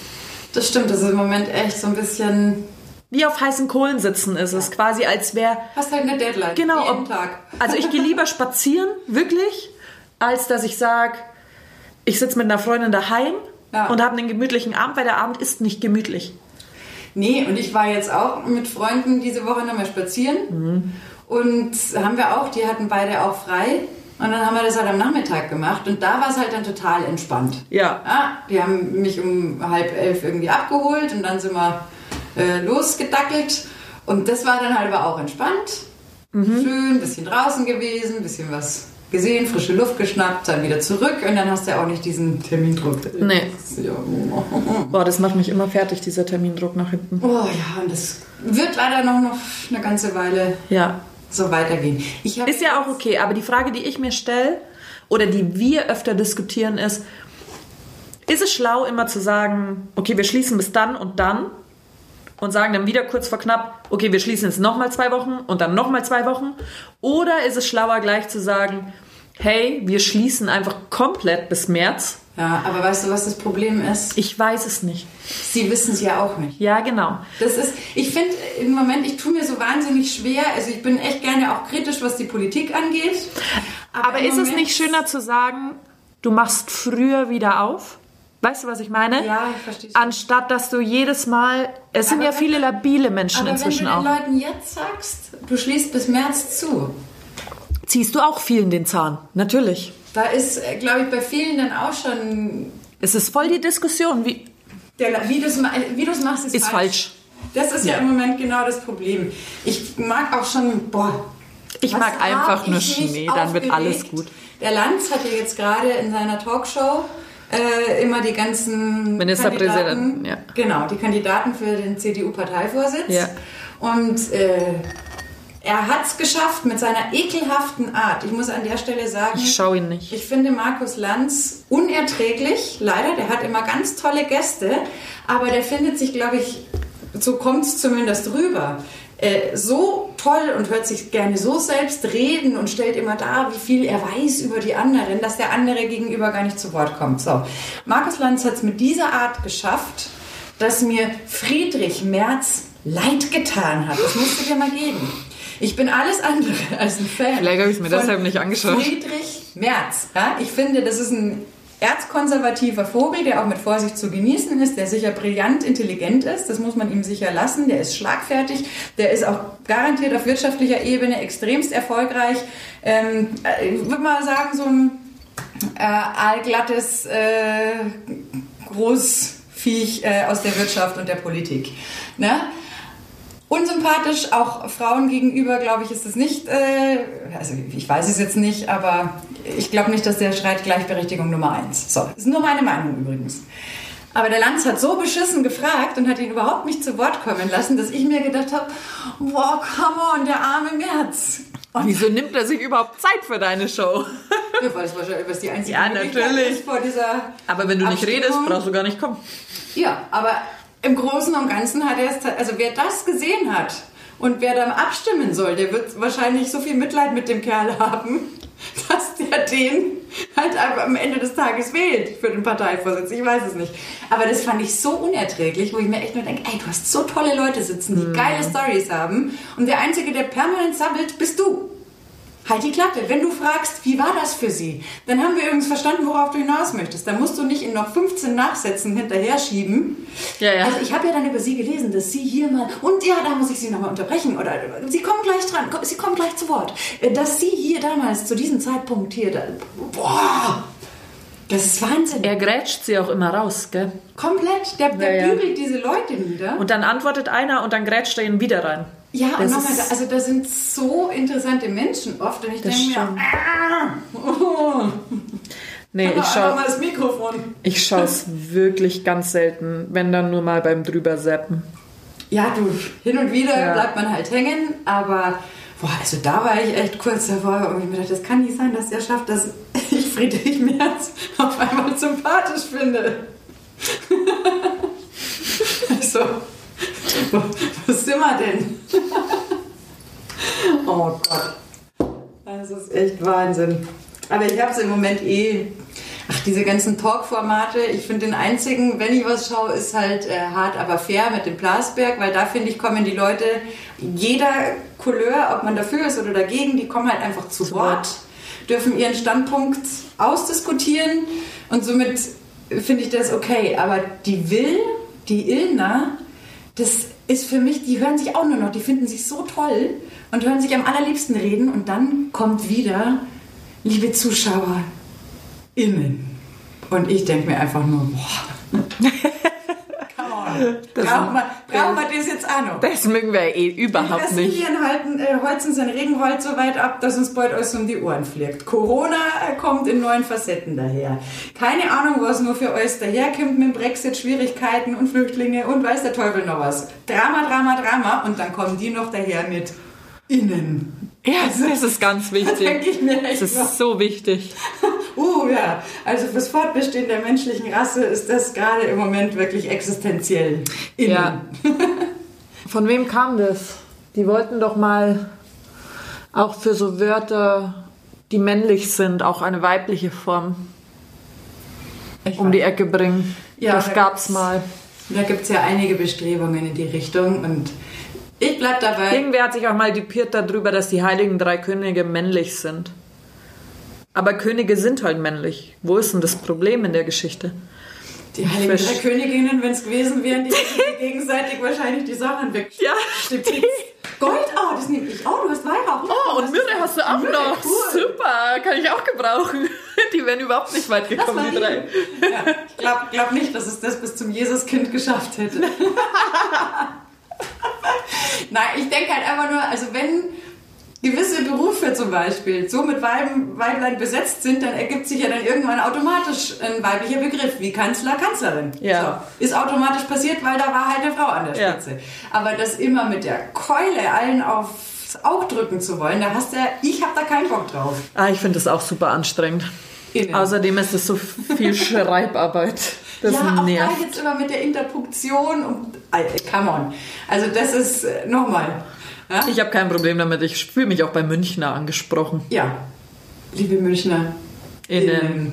[SPEAKER 1] das stimmt. Das ist im Moment echt so ein bisschen.
[SPEAKER 2] Wie auf heißen Kohlen sitzen ist es, quasi als wäre
[SPEAKER 1] Hast halt eine Deadline.
[SPEAKER 2] Genau.
[SPEAKER 1] Jeden
[SPEAKER 2] ob-
[SPEAKER 1] Tag.
[SPEAKER 2] Also ich gehe lieber *laughs* spazieren, wirklich, als dass ich sage, ich sitze mit einer Freundin daheim
[SPEAKER 1] Ja.
[SPEAKER 2] und habe einen gemütlichen Abend, weil der Abend ist nicht gemütlich.
[SPEAKER 1] Nee, und ich war jetzt auch mit Freunden diese Woche nochmal spazieren.
[SPEAKER 2] Mhm.
[SPEAKER 1] Und haben wir auch, die hatten beide auch frei. Und dann haben wir das halt am Nachmittag gemacht. Und da war es halt dann total entspannt.
[SPEAKER 2] Ja.
[SPEAKER 1] Ja, die haben mich um halb elf irgendwie abgeholt und dann sind wir äh, losgedackelt. Und das war dann halt aber auch entspannt.
[SPEAKER 2] Mhm.
[SPEAKER 1] Schön, ein bisschen draußen gewesen, ein bisschen was gesehen, frische Luft geschnappt, dann wieder zurück. Und dann hast du ja auch nicht diesen Termindruck.
[SPEAKER 2] Nee.
[SPEAKER 1] Ja.
[SPEAKER 2] Boah, das macht mich immer fertig, dieser Termindruck nach hinten.
[SPEAKER 1] Oh ja, und das wird leider noch, noch eine ganze Weile
[SPEAKER 2] Ja.
[SPEAKER 1] So weitergehen.
[SPEAKER 2] Ist ja auch okay, aber die Frage, die ich mir stelle oder die wir öfter diskutieren, ist, ist es schlau, immer zu sagen, okay, wir schließen bis dann und dann und sagen dann wieder kurz vor knapp, okay, wir schließen jetzt nochmal zwei Wochen und dann nochmal zwei Wochen? Oder ist es schlauer, gleich zu sagen, hey, wir schließen einfach komplett bis März?
[SPEAKER 1] Ja, aber weißt du, was das Problem ist?
[SPEAKER 2] Ich weiß es nicht.
[SPEAKER 1] Sie wissen es ja auch nicht.
[SPEAKER 2] Ja, genau.
[SPEAKER 1] Das ist, ich finde im Moment, ich tue mir so wahnsinnig schwer. Also ich bin echt gerne auch kritisch, was die Politik angeht.
[SPEAKER 2] Aber
[SPEAKER 1] im
[SPEAKER 2] ist es
[SPEAKER 1] Moment-
[SPEAKER 2] nicht schöner zu sagen, du machst früher wieder auf? Weißt du, was ich meine?
[SPEAKER 1] Ja, ich verstehe.
[SPEAKER 2] Anstatt dass du jedes Mal, es sind
[SPEAKER 1] Aber
[SPEAKER 2] ja viele labile Menschen
[SPEAKER 1] Aber
[SPEAKER 2] inzwischen
[SPEAKER 1] wenn du
[SPEAKER 2] auch.
[SPEAKER 1] den Leuten jetzt sagst, du schließt bis März zu,
[SPEAKER 2] Ziehst du auch vielen den Zahn? Natürlich.
[SPEAKER 1] Da ist, glaube ich, bei vielen dann auch schon,
[SPEAKER 2] Es ist voll die Diskussion. Wie,
[SPEAKER 1] der, wie du es du's machst, ist,
[SPEAKER 2] Ist falsch.
[SPEAKER 1] Das ist ja.
[SPEAKER 2] Ja.
[SPEAKER 1] im Moment genau das Problem. Ich mag auch schon, boah.
[SPEAKER 2] Ich mag einfach nur Schnee, dann wird alles gut.
[SPEAKER 1] Der Lanz hat ja jetzt gerade in seiner Talkshow äh, immer die ganzen
[SPEAKER 2] Ministerpräsidenten, ja.
[SPEAKER 1] Genau, die Kandidaten für den CDU-Parteivorsitz.
[SPEAKER 2] Ja.
[SPEAKER 1] Und äh, er hat es geschafft mit seiner ekelhaften Art. Ich muss an der Stelle sagen,
[SPEAKER 2] ich schaue ihn nicht.
[SPEAKER 1] ich finde Markus Lanz unerträglich, leider. Der hat immer ganz tolle Gäste, aber der findet sich, glaube ich, so kommt es zumindest rüber, äh, so toll und hört sich gerne so selbst reden und stellt immer dar, wie viel er weiß über die anderen, dass der andere gegenüber gar nicht zu Wort kommt. So, Markus Lanz hat es mit dieser Art geschafft, dass mir Friedrich Merz leid getan hat. Das musst du dir mal geben. Ich bin alles andere als ein Fan.
[SPEAKER 2] Vielleicht habe ich es mir deshalb nicht angeschaut.
[SPEAKER 1] Friedrich Merz. Ja? Ich finde, das ist ein erzkonservativer Vogel, der auch mit Vorsicht zu genießen ist, der sicher brillant intelligent ist, das muss man ihm sicher lassen, der ist schlagfertig, der ist auch garantiert auf wirtschaftlicher Ebene extremst erfolgreich. Ähm, äh, ich würde mal sagen, so ein äh, aalglattes äh, Großviech äh, aus der Wirtschaft und der Politik. Ne? Unsympathisch, auch Frauen gegenüber, glaube ich, ist es nicht, äh, also ich weiß es jetzt nicht, aber ich glaube nicht, dass der schreit Gleichberechtigung Nummer eins. So, ist nur meine Meinung übrigens. Aber der Lanz hat so beschissen gefragt und hat ihn überhaupt nicht zu Wort kommen lassen, dass ich mir gedacht habe, wow, come on, der arme Merz. Und
[SPEAKER 2] Wieso nimmt er sich überhaupt Zeit für deine Show? *laughs*
[SPEAKER 1] ja, weil es wahrscheinlich die einzige
[SPEAKER 2] Ja, natürlich.
[SPEAKER 1] ist vor dieser
[SPEAKER 2] Aber wenn du nicht redest, brauchst du gar nicht kommen.
[SPEAKER 1] Ja, aber im Großen und Ganzen hat er es, also wer das gesehen hat und wer dann abstimmen soll, der wird wahrscheinlich so viel Mitleid mit dem Kerl *laughs* haben, dass der den halt am Ende des Tages wählt für den Parteivorsitz. Ich weiß es nicht. Aber das fand ich so unerträglich, wo ich mir echt nur denke, ey, du hast so tolle Leute sitzen, die geile Stories haben und der Einzige, der permanent sabbelt, bist du. Halt die Klappe. Wenn du fragst, wie war das für sie, dann haben wir übrigens verstanden, worauf du hinaus möchtest. Dann musst du nicht in noch 15 Nachsätzen hinterher schieben.
[SPEAKER 2] Ja, ja.
[SPEAKER 1] Also ich habe ja dann über sie gelesen, dass sie hier mal, und ja, da muss ich sie nochmal unterbrechen, oder sie kommen gleich dran, sie kommen gleich zu Wort, Äh, dass sie hier damals zu diesem Zeitpunkt hier, da, boah, das ist Wahnsinn.
[SPEAKER 2] Er grätscht sie auch immer raus, gell?
[SPEAKER 1] Komplett, der, der
[SPEAKER 2] Ja, ja.
[SPEAKER 1] bügelt diese Leute nieder.
[SPEAKER 2] Und dann antwortet einer und dann grätscht er ihn wieder rein.
[SPEAKER 1] Ja, und
[SPEAKER 2] Das
[SPEAKER 1] nochmal,
[SPEAKER 2] ist-
[SPEAKER 1] also da sind so interessante Menschen oft und ich denke mir, ah, oh,
[SPEAKER 2] Nee, ich
[SPEAKER 1] einfach
[SPEAKER 2] schau,
[SPEAKER 1] mal das Mikrofon.
[SPEAKER 2] ich schaue es wirklich ganz selten, wenn dann nur mal beim drüber zappen.
[SPEAKER 1] Ja, du, hin und wieder
[SPEAKER 2] Ja.
[SPEAKER 1] bleibt man halt hängen, aber boah, also da war ich echt kurz davor und ich mir dachte, das kann nicht sein, dass der schafft, dass *laughs* ich Friedrich Merz auf einmal sympathisch finde. *laughs* also, *laughs* wo sind wir denn? *laughs* oh Gott. Das ist echt Wahnsinn. Aber ich habe es im Moment eh. Ach, diese ganzen Talk-Formate. Ich finde den einzigen, wenn ich was schaue, ist halt äh, hart, aber fair mit dem Blasberg, weil da finde ich, kommen die Leute jeder Couleur, ob man dafür ist oder dagegen, die kommen halt einfach zu, Wort, dürfen ihren Standpunkt ausdiskutieren und somit finde ich das okay. Aber die Will, die Ilna, das ist für mich, die hören sich auch nur noch, die finden sich so toll und hören sich am allerliebsten reden und dann kommt wieder, liebe Zuschauer, innen. Und ich denke mir einfach nur, boah. *laughs*
[SPEAKER 2] Das-
[SPEAKER 1] Brauchen wir, brauchen wir das jetzt auch noch?
[SPEAKER 2] Das mögen wir eh überhaupt
[SPEAKER 1] Das
[SPEAKER 2] nicht.
[SPEAKER 1] Indien halten, äh, holzen sein Regenwald so weit ab, dass uns bald alles um die Ohren fliegt. Corona äh, kommt in neuen Facetten daher. Keine Ahnung, was nur für euch daherkommt mit Brexit, Schwierigkeiten und Flüchtlinge und weiß der Teufel noch was. Drama, Drama, Drama und dann kommen die noch daher mit innen.
[SPEAKER 2] Ja, das ist ganz *laughs* wichtig.
[SPEAKER 1] denke ich mir echt
[SPEAKER 2] Das
[SPEAKER 1] noch.
[SPEAKER 2] ist so wichtig.
[SPEAKER 1] Uh, ja. Also fürs Fortbestehen der menschlichen Rasse ist das gerade im Moment wirklich existenziell. Innen.
[SPEAKER 2] Ja. *laughs* Von wem kam das? Die wollten doch mal auch für so Wörter, die männlich sind, auch eine weibliche Form
[SPEAKER 1] Ich
[SPEAKER 2] um die Ecke bringen.
[SPEAKER 1] Ja,
[SPEAKER 2] das
[SPEAKER 1] da
[SPEAKER 2] gab's mal.
[SPEAKER 1] Da gibt es ja einige Bestrebungen in die Richtung und ich bleib dabei.
[SPEAKER 2] Irgendwer hat sich auch mal dupiert darüber, dass die heiligen drei Könige männlich sind. Aber Könige sind halt männlich. Wo ist denn das Problem in der Geschichte?
[SPEAKER 1] Die Heiligen. Drei Königinnen, wenn es gewesen wären, die hätten gegenseitig wahrscheinlich die Sachen weg.
[SPEAKER 2] Ja.
[SPEAKER 1] Gold, oh, das nehme ich. Oh, du hast Weihrauch.
[SPEAKER 2] Oh, und Myrrhe hast du auch
[SPEAKER 1] Myrrhe,
[SPEAKER 2] noch.
[SPEAKER 1] cool.
[SPEAKER 2] Super, kann ich auch gebrauchen. *laughs* Die wären überhaupt nicht weit gekommen, die drei.
[SPEAKER 1] Ja, ich glaube glaub nicht, dass es das bis zum Jesuskind geschafft hätte. *laughs* *laughs* Nein, ich denke halt einfach nur, also wenn gewisse Berufe zum Beispiel so mit Weiben, Weiblein besetzt sind, dann ergibt sich ja dann irgendwann automatisch ein weiblicher Begriff, wie Kanzler, Kanzlerin.
[SPEAKER 2] Ja.
[SPEAKER 1] So. Ist automatisch passiert, weil da war halt eine Frau an der
[SPEAKER 2] Ja.
[SPEAKER 1] Spitze. Aber das immer mit der Keule allen aufs Auge drücken zu wollen, da hast du ja, ich habe da keinen Bock drauf.
[SPEAKER 2] Ah, ich finde das auch super anstrengend.
[SPEAKER 1] Innen.
[SPEAKER 2] Außerdem ist es so viel *laughs* Schreibarbeit. Das
[SPEAKER 1] ja, auch
[SPEAKER 2] nervt.
[SPEAKER 1] da jetzt immer mit der Interpunktion und. Alter, come on. Also, das ist äh, nochmal. Ja?
[SPEAKER 2] Ich habe kein Problem damit. Ich fühle mich auch bei Münchner angesprochen.
[SPEAKER 1] ja, liebe Münchner.
[SPEAKER 2] Innen.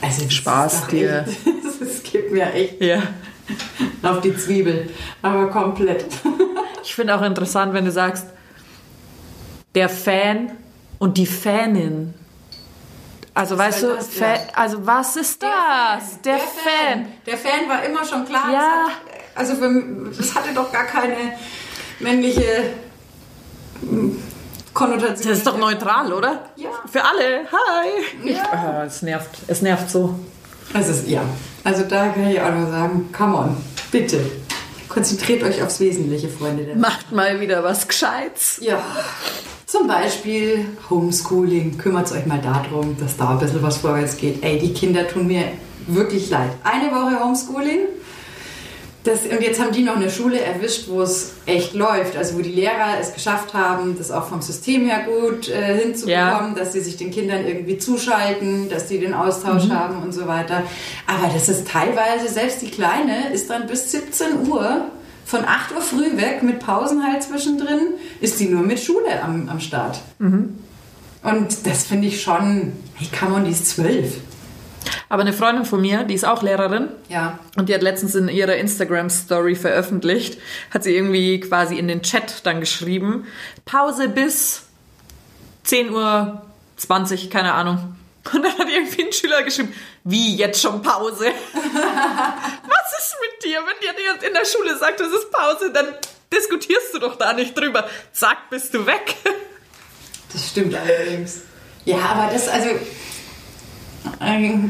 [SPEAKER 1] Also, das
[SPEAKER 2] Spaß dir. *laughs*
[SPEAKER 1] Das gibt mir echt
[SPEAKER 2] Ja.
[SPEAKER 1] auf die Zwiebel. Aber komplett. *laughs*
[SPEAKER 2] Ich finde auch interessant, wenn du sagst, der Fan und die Fanin. Also weißt
[SPEAKER 1] soll
[SPEAKER 2] du,
[SPEAKER 1] das denn?
[SPEAKER 2] also was ist das? Der, Fan.
[SPEAKER 1] Der Fan war immer schon klar.
[SPEAKER 2] Ja.
[SPEAKER 1] Das hat, also, für, das hatte doch gar keine männliche Konnotation.
[SPEAKER 2] Das ist doch neutral, oder?
[SPEAKER 1] Ja.
[SPEAKER 2] Für alle. Hi.
[SPEAKER 1] Ja.
[SPEAKER 2] ah, es nervt. Es nervt so.
[SPEAKER 1] Es ist, ja. Also da kann ich auch nur sagen, come on, bitte. Konzentriert euch aufs Wesentliche, Freunde.
[SPEAKER 2] Macht mal wieder was Gescheites.
[SPEAKER 1] Ja, zum Beispiel Homeschooling. Kümmert euch mal darum, dass da ein bisschen was vorwärts geht. Ey, die Kinder tun mir wirklich leid. Eine Woche Homeschooling. Das, und jetzt haben die noch eine Schule erwischt, wo es echt läuft. Also wo die Lehrer es geschafft haben, das auch vom System her gut äh, hinzubekommen, dass sie sich den Kindern irgendwie zuschalten, dass die den Austausch haben und so weiter. Aber das ist teilweise, selbst die Kleine ist dann bis 17 Uhr von 8 Uhr früh weg mit Pausen halt zwischendrin, ist die nur mit Schule am, am Start. Und das finde ich schon, hey, come on, die ist zwölf.
[SPEAKER 2] Aber eine Freundin von mir, die ist auch Lehrerin,
[SPEAKER 1] Ja.
[SPEAKER 2] Und die hat letztens in ihrer Instagram-Story veröffentlicht, hat sie irgendwie quasi in den Chat dann geschrieben, Pause bis 10 Uhr 20, keine Ahnung. Und dann hat irgendwie ein Schüler geschrieben, wie jetzt schon Pause? *laughs* Was ist mit dir? Wenn dir jemand in der Schule sagt, es ist Pause, dann diskutierst du doch da nicht drüber. Zack, bist du weg.
[SPEAKER 1] Das stimmt allerdings. Ja, aber das, also,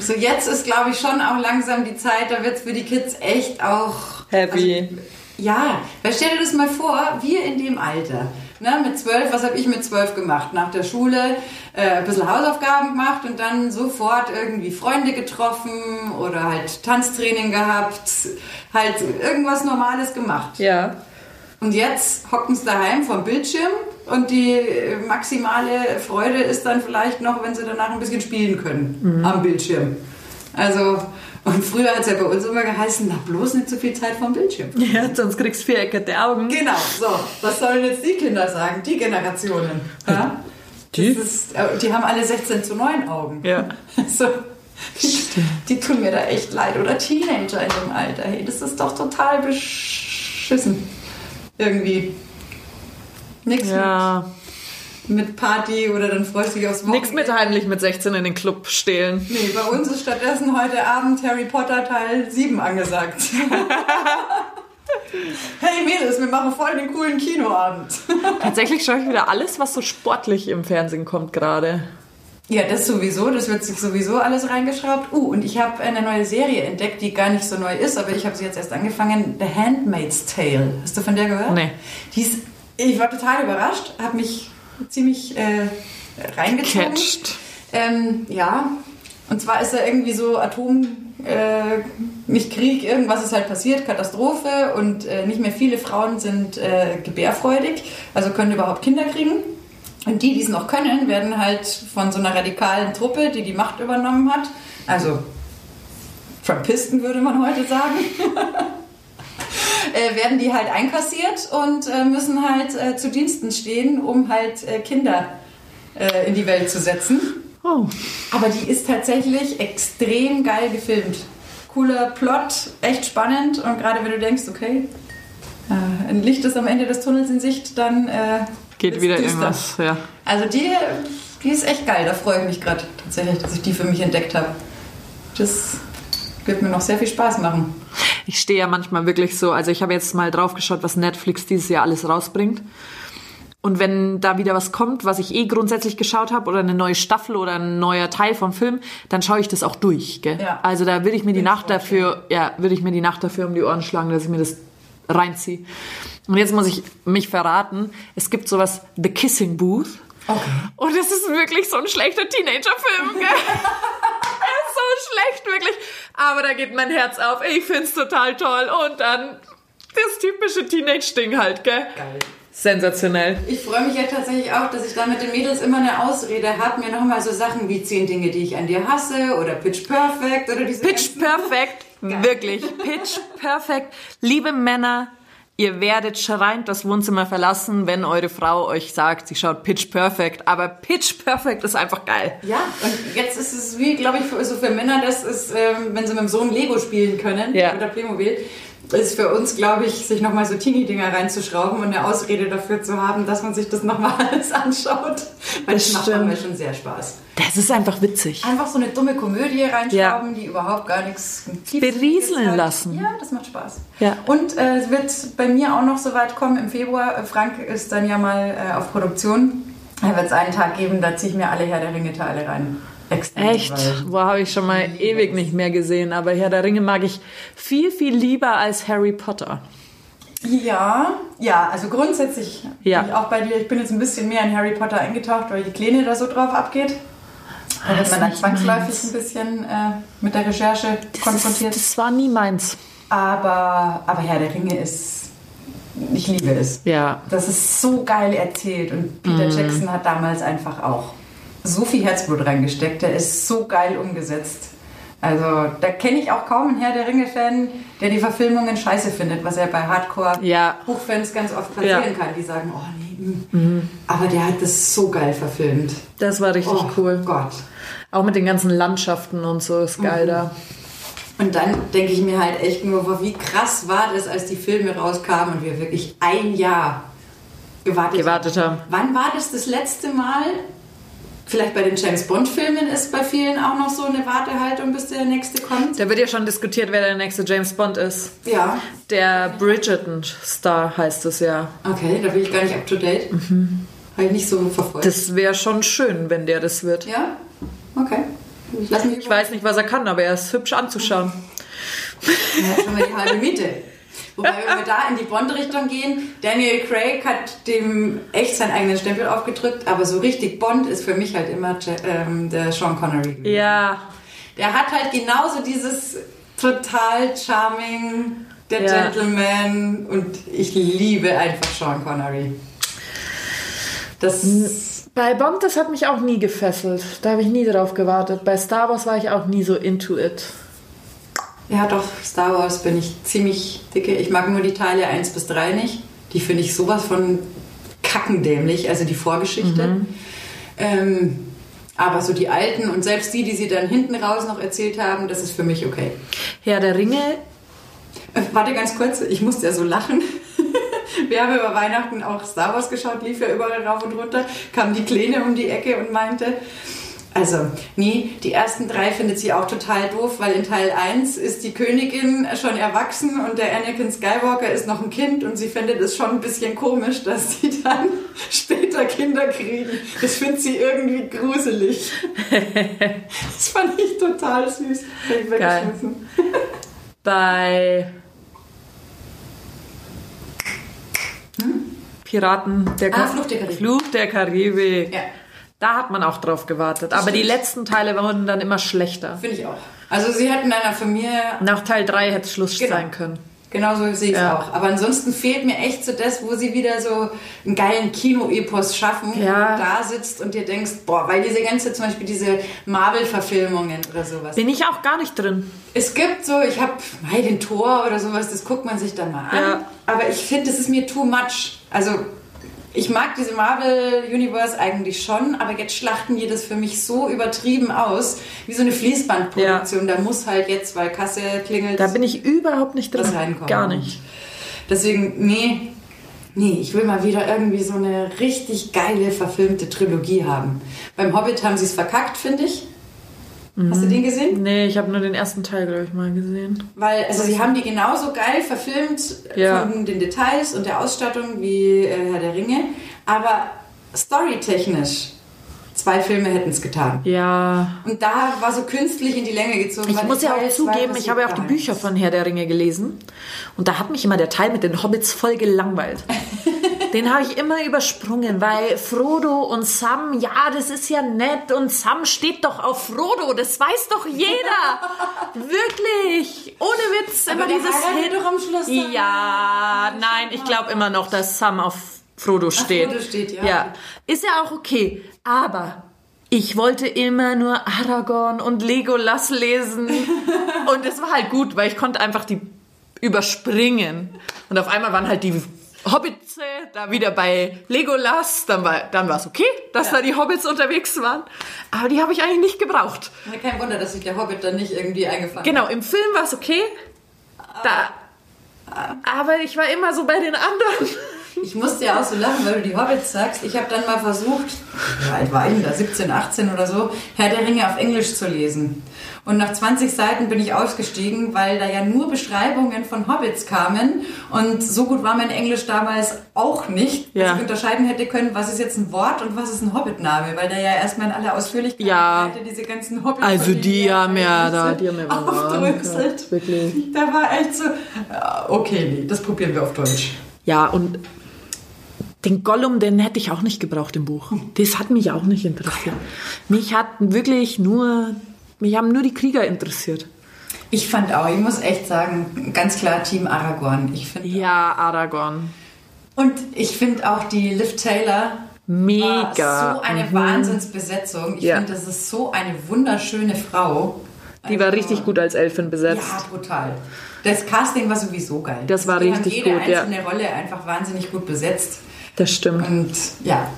[SPEAKER 1] so jetzt ist, glaube ich, schon auch langsam die Zeit, da wird es für die Kids echt auch
[SPEAKER 2] Heavy.
[SPEAKER 1] Also, Ja, weil stell dir das mal vor, wir in dem Alter. Ne, mit zwölf, was habe ich mit zwölf gemacht? Nach der Schule äh, ein bisschen Hausaufgaben gemacht und dann sofort irgendwie Freunde getroffen oder halt Tanztraining gehabt, halt irgendwas Normales gemacht.
[SPEAKER 2] Ja.
[SPEAKER 1] Und jetzt hocken sie daheim vom Bildschirm und die maximale Freude ist dann vielleicht noch, wenn sie danach ein bisschen spielen können am Bildschirm. Also, und früher hat es ja bei uns immer geheißen, na bloß nicht so viel Zeit vom Bildschirm. *laughs*
[SPEAKER 2] Ja, sonst kriegst du viereckerte Augen.
[SPEAKER 1] Genau, so. Was sollen jetzt die Kinder sagen? Die Generationen. Ja?
[SPEAKER 2] Die?
[SPEAKER 1] Ist, äh, die haben alle 16 zu 9 Augen.
[SPEAKER 2] Ja. *laughs*
[SPEAKER 1] Also, die, die tun mir da echt leid. Oder Teenager in dem Alter. Hey, das ist doch total beschissen. Irgendwie. Nix
[SPEAKER 2] Ja.
[SPEAKER 1] mit, mit Party oder dann freust du dich aufs
[SPEAKER 2] Nix mit
[SPEAKER 1] Wochenende.
[SPEAKER 2] heimlich mit 16 in den Club stehlen.
[SPEAKER 1] Nee, bei uns ist stattdessen heute Abend Harry Potter Teil 7 angesagt. *laughs* hey Mädels, wir machen voll den coolen Kinoabend. *laughs*
[SPEAKER 2] Tatsächlich schaue ich wieder alles, was so sportlich im Fernsehen kommt gerade.
[SPEAKER 1] Ja, das sowieso, das wird sich sowieso alles reingeschraubt. Uh, und ich habe eine neue Serie entdeckt, die gar nicht so neu ist, aber ich habe sie jetzt erst angefangen. The Handmaid's Tale. Hast du von der gehört?
[SPEAKER 2] Nee.
[SPEAKER 1] Die ist, ich war total überrascht, habe mich ziemlich äh, reingezogen.
[SPEAKER 2] Catched.
[SPEAKER 1] Ähm, ja, und zwar ist da irgendwie so Atom, äh, nicht Krieg, irgendwas ist halt passiert, Katastrophe und äh, nicht mehr viele Frauen sind äh, gebärfreudig, also können überhaupt Kinder kriegen. Und die, die es noch können, werden halt von so einer radikalen Truppe, die die Macht übernommen hat, also Trumpisten würde man heute sagen, *laughs* äh, werden die halt einkassiert und äh, müssen halt äh, zu Diensten stehen, um halt äh, Kinder äh, in die Welt zu setzen.
[SPEAKER 2] Oh.
[SPEAKER 1] Aber die ist tatsächlich extrem geil gefilmt. Cooler Plot, echt spannend und gerade wenn du denkst, okay, äh, ein Licht ist am Ende des Tunnels in Sicht, dann
[SPEAKER 2] Geht wieder
[SPEAKER 1] düster.
[SPEAKER 2] irgendwas, ja.
[SPEAKER 1] Also die, die ist echt geil, da freue ich mich gerade tatsächlich, dass ich die für mich entdeckt habe. Das wird mir noch sehr viel Spaß machen.
[SPEAKER 2] Ich stehe ja manchmal wirklich so, also ich habe jetzt mal drauf geschaut, was Netflix dieses Jahr alles rausbringt. Und wenn da wieder was kommt, was ich eh grundsätzlich geschaut habe, oder eine neue Staffel oder ein neuer Teil vom Film, dann schaue ich das auch durch. Gell?
[SPEAKER 1] Ja.
[SPEAKER 2] Also da würde ich mir die Nacht
[SPEAKER 1] vorstellen.
[SPEAKER 2] dafür, ja, würde ich mir die Nacht dafür um die Ohren schlagen, dass ich mir das reinziehe. Und jetzt muss ich mich verraten, es gibt sowas, The Kissing Booth.
[SPEAKER 1] Okay.
[SPEAKER 2] Und es ist wirklich so ein schlechter Teenager-Film, gell? *laughs* schlecht, wirklich. Aber da geht mein Herz auf. Ich find's total toll. Und dann das typische Teenage-Ding halt, gell?
[SPEAKER 1] Geil.
[SPEAKER 2] Sensationell.
[SPEAKER 1] Ich freue mich ja tatsächlich auch, dass ich da mit den Mädels immer eine Ausrede habe, mir nochmal so Sachen wie 10 Dinge, die ich an dir hasse oder Pitch Perfect oder diese
[SPEAKER 2] Pitch Perfect. Wirklich. Pitch Perfect. Liebe Männer, ihr werdet schreiend das Wohnzimmer verlassen, wenn eure Frau euch sagt, sie schaut Pitch Perfect. Aber Pitch Perfect ist einfach geil.
[SPEAKER 1] Ja, und jetzt ist es wie, glaube ich, für, so für Männer, das ist, ähm, wenn sie mit dem Sohn Lego spielen können
[SPEAKER 2] Ja.
[SPEAKER 1] oder Playmobil, ist für uns, glaube ich, sich nochmal so Teenie-Dinger reinzuschrauben und eine Ausrede dafür zu haben, dass man sich das nochmal *laughs* alles anschaut. Weil das,
[SPEAKER 2] Das
[SPEAKER 1] macht mir schon sehr Spaß.
[SPEAKER 2] Das ist einfach witzig.
[SPEAKER 1] Einfach so eine dumme Komödie reinschrauben, die überhaupt gar nichts
[SPEAKER 2] Berieseln
[SPEAKER 1] hat.
[SPEAKER 2] lassen.
[SPEAKER 1] Ja, das macht Spaß.
[SPEAKER 2] Ja.
[SPEAKER 1] Und äh, es wird bei mir auch noch so weit kommen im Februar. Äh, Frank ist dann ja mal äh, auf Produktion. Da wird es einen Tag geben, da ziehe ich mir alle Herr der Ringe-Teile rein.
[SPEAKER 2] Echt? Wo habe ich schon mal ewig nicht mehr gesehen. Aber Herr der Ringe mag ich viel, viel lieber als Harry Potter.
[SPEAKER 1] Ja, ja, also grundsätzlich
[SPEAKER 2] Ja.
[SPEAKER 1] bin ich auch bei dir. Ich bin jetzt ein bisschen mehr in Harry Potter eingetaucht, weil die Kleine da so drauf abgeht. Da wird
[SPEAKER 2] ist
[SPEAKER 1] man dann zwangsläufig
[SPEAKER 2] meins.
[SPEAKER 1] ein bisschen äh, mit der Recherche konfrontiert.
[SPEAKER 2] Das war nie meins.
[SPEAKER 1] Aber, aber Herr der Ringe ist, ich liebe es.
[SPEAKER 2] Ja.
[SPEAKER 1] Das ist so geil erzählt und Peter Jackson hat damals einfach auch so viel Herzblut reingesteckt. Der ist so geil umgesetzt. Also da kenne ich auch kaum einen Herr der Ringe-Fan, der die Verfilmungen scheiße findet, was ja bei
[SPEAKER 2] Ja.
[SPEAKER 1] Hardcore-Buchfans ganz oft passieren
[SPEAKER 2] Ja.
[SPEAKER 1] kann. Die sagen, oh nee, mm. aber der hat das so geil verfilmt.
[SPEAKER 2] Das war richtig
[SPEAKER 1] oh
[SPEAKER 2] cool.
[SPEAKER 1] Gott.
[SPEAKER 2] Auch mit den ganzen Landschaften und so ist geil da.
[SPEAKER 1] Und dann denke ich mir halt echt nur, wie krass war das, als die Filme rauskamen und wir wirklich ein Jahr gewartet,
[SPEAKER 2] Gewartet haben.
[SPEAKER 1] Wann war das das letzte Mal? Vielleicht bei den James Bond-Filmen ist bei vielen auch noch so eine Wartehaltung, bis der nächste kommt.
[SPEAKER 2] Da wird ja schon diskutiert, wer der nächste James Bond ist.
[SPEAKER 1] Ja,
[SPEAKER 2] Der Bridgerton-Star heißt es ja.
[SPEAKER 1] okay, da bin ich gar nicht up to date. Habe ich nicht so verfolgt.
[SPEAKER 2] Das wäre schon schön, wenn der das wird.
[SPEAKER 1] ja? Okay. Ich
[SPEAKER 2] Ich weiß nicht, was er kann, aber er ist hübsch anzuschauen.
[SPEAKER 1] Er hat schon mal die halbe Miete. *laughs* Wobei, wenn wir da in die Bond-Richtung gehen, Daniel Craig hat dem echt seinen eigenen Stempel aufgedrückt, aber so richtig Bond ist für mich halt immer ähm, der Sean Connery.
[SPEAKER 2] Ja.
[SPEAKER 1] Der hat halt genauso dieses total charming, der ja. Gentleman und ich liebe einfach Sean Connery.
[SPEAKER 2] Das bei Bond, das hat mich auch nie gefesselt. Da habe ich nie drauf gewartet. Bei Star Wars war ich auch nie so into it.
[SPEAKER 1] Ja, doch, Star Wars bin ich ziemlich dicke. Ich mag nur die Teile 1 bis 3 nicht. Die finde ich sowas von kackendämlich, also die Vorgeschichte. Mhm. Ähm, aber so die alten und selbst die, die sie dann hinten raus noch erzählt haben, das ist für mich okay.
[SPEAKER 2] Herr der Ringe.
[SPEAKER 1] Äh, warte ganz kurz, ich musste ja so lachen. *laughs* Wir haben über Weihnachten auch Star Wars geschaut, lief ja überall rauf und runter, kam die Kleine um die Ecke und meinte, also, nee, die ersten drei findet sie auch total doof, weil in Teil 1 ist die Königin schon erwachsen und der Anakin Skywalker ist noch ein Kind und sie findet es schon ein bisschen komisch, dass sie dann *laughs* später Kinder kriegen. Das findet sie irgendwie gruselig. das fand ich total süß.
[SPEAKER 2] Geil. Bei hm? Piraten der,
[SPEAKER 1] ah, Fluch der Karibik.
[SPEAKER 2] Fluch der Karibik. Ja. Da hat man auch drauf gewartet. Aber Stimmt. die letzten Teile wurden dann immer schlechter.
[SPEAKER 1] Finde ich auch. Also sie hätten einer von mir.
[SPEAKER 2] Nach Teil 3 hätte es Schluss genau. sein können.
[SPEAKER 1] Genau so sehe ich es ja. auch. Aber ansonsten fehlt mir echt so das, wo sie wieder so einen geilen Kino-Epos schaffen, ja. du da sitzt und dir denkst, boah, weil diese ganze, zum Beispiel diese Marvel-Verfilmungen oder sowas.
[SPEAKER 2] Bin ich auch gar nicht drin.
[SPEAKER 1] Es gibt so, ich habe den Tor oder sowas, das guckt man sich dann mal an. Ja. Aber ich finde, das ist mir too much. Also ich mag diese Marvel Universe eigentlich schon, aber jetzt schlachten die das für mich so übertrieben aus, wie so eine Fließbandproduktion. Ja. Da muss halt jetzt, weil Kasse klingelt.
[SPEAKER 2] Da bin ich überhaupt nicht drin. Gar nicht.
[SPEAKER 1] Deswegen, nee, nee, ich will mal wieder irgendwie so eine richtig geile verfilmte Trilogie haben. Beim Hobbit haben sie es verkackt, finde ich. Hast du den gesehen?
[SPEAKER 2] Nee, ich habe nur den ersten Teil, glaube ich, mal gesehen.
[SPEAKER 1] Weil, also sie haben die genauso geil verfilmt ja. von den Details und der Ausstattung wie äh, Herr der Ringe, aber storytechnisch zwei Filme hätten es getan.
[SPEAKER 2] Ja.
[SPEAKER 1] Und da war so künstlich in die Länge gezogen.
[SPEAKER 2] Ich muss ja auch zugeben, ich habe ja auch die Bücher von Herr der Ringe gelesen und da hat mich immer der Teil mit den Hobbits voll gelangweilt. *laughs* Den habe ich immer übersprungen, weil Frodo und Sam, ja, das ist ja nett und Sam steht doch auf Frodo, das weiß doch jeder. *laughs* Wirklich. Ohne Witz.
[SPEAKER 1] Aber immer dieses Hit. doch am Schluss.
[SPEAKER 2] Ja, nein, ich glaube immer noch, dass Sam auf Frodo steht.
[SPEAKER 1] Ach, Frodo steht, ja.
[SPEAKER 2] ja. Ist ja auch okay. Aber ich wollte immer nur Aragorn und Legolas lesen. *laughs* und es war halt gut, weil ich konnte einfach die überspringen. Und auf einmal waren halt die Hobbits da wieder bei Legolas, dann war dann es okay, dass ja. da die Hobbits unterwegs waren, aber die habe ich eigentlich nicht gebraucht.
[SPEAKER 1] Kein Wunder, dass sich der Hobbit dann nicht irgendwie eingefangen
[SPEAKER 2] genau, hat. Genau, im Film war es okay, da, aber ich war immer so bei den anderen. *laughs*
[SPEAKER 1] Ich musste ja auch so lachen, weil du die Hobbits sagst. Ich habe dann mal versucht, wie alt war ich da, 17, 18 oder so, Herr der Ringe auf Englisch zu lesen. Und nach 20 Seiten bin ich ausgestiegen, weil da ja nur Beschreibungen von Hobbits kamen. Und so gut war mein Englisch damals auch nicht, dass ja. ich unterscheiden hätte können, was ist jetzt ein Wort und was ist ein Hobbitname, weil da ja erstmal in aller Ausführlichkeit
[SPEAKER 2] ja.
[SPEAKER 1] diese ganzen Hobbits.
[SPEAKER 2] Also die haben ja *laughs* da, die haben ja
[SPEAKER 1] aufdrückselt. Wirklich. Da war echt so, okay, nee, das probieren wir auf Deutsch.
[SPEAKER 2] Ja, und den Gollum, den hätte ich auch nicht gebraucht im Buch. Das hat mich auch nicht interessiert. Mich hat wirklich nur mich haben nur die Krieger interessiert.
[SPEAKER 1] Ich fand auch, ich muss echt sagen, ganz klar Team Aragorn. Ich find
[SPEAKER 2] ja, Aragorn.
[SPEAKER 1] Und ich finde auch die Liv Taylor
[SPEAKER 2] mega.
[SPEAKER 1] so eine mhm. Wahnsinnsbesetzung. Ich ja. finde, das ist so eine wunderschöne Frau.
[SPEAKER 2] Die also, war richtig gut als Elfin besetzt.
[SPEAKER 1] Ja, brutal. Das Casting war sowieso geil.
[SPEAKER 2] Das war Die richtig
[SPEAKER 1] haben
[SPEAKER 2] jede
[SPEAKER 1] gut, einzelne ja. Rolle einfach wahnsinnig gut besetzt.
[SPEAKER 2] Das stimmt.
[SPEAKER 1] Und ja,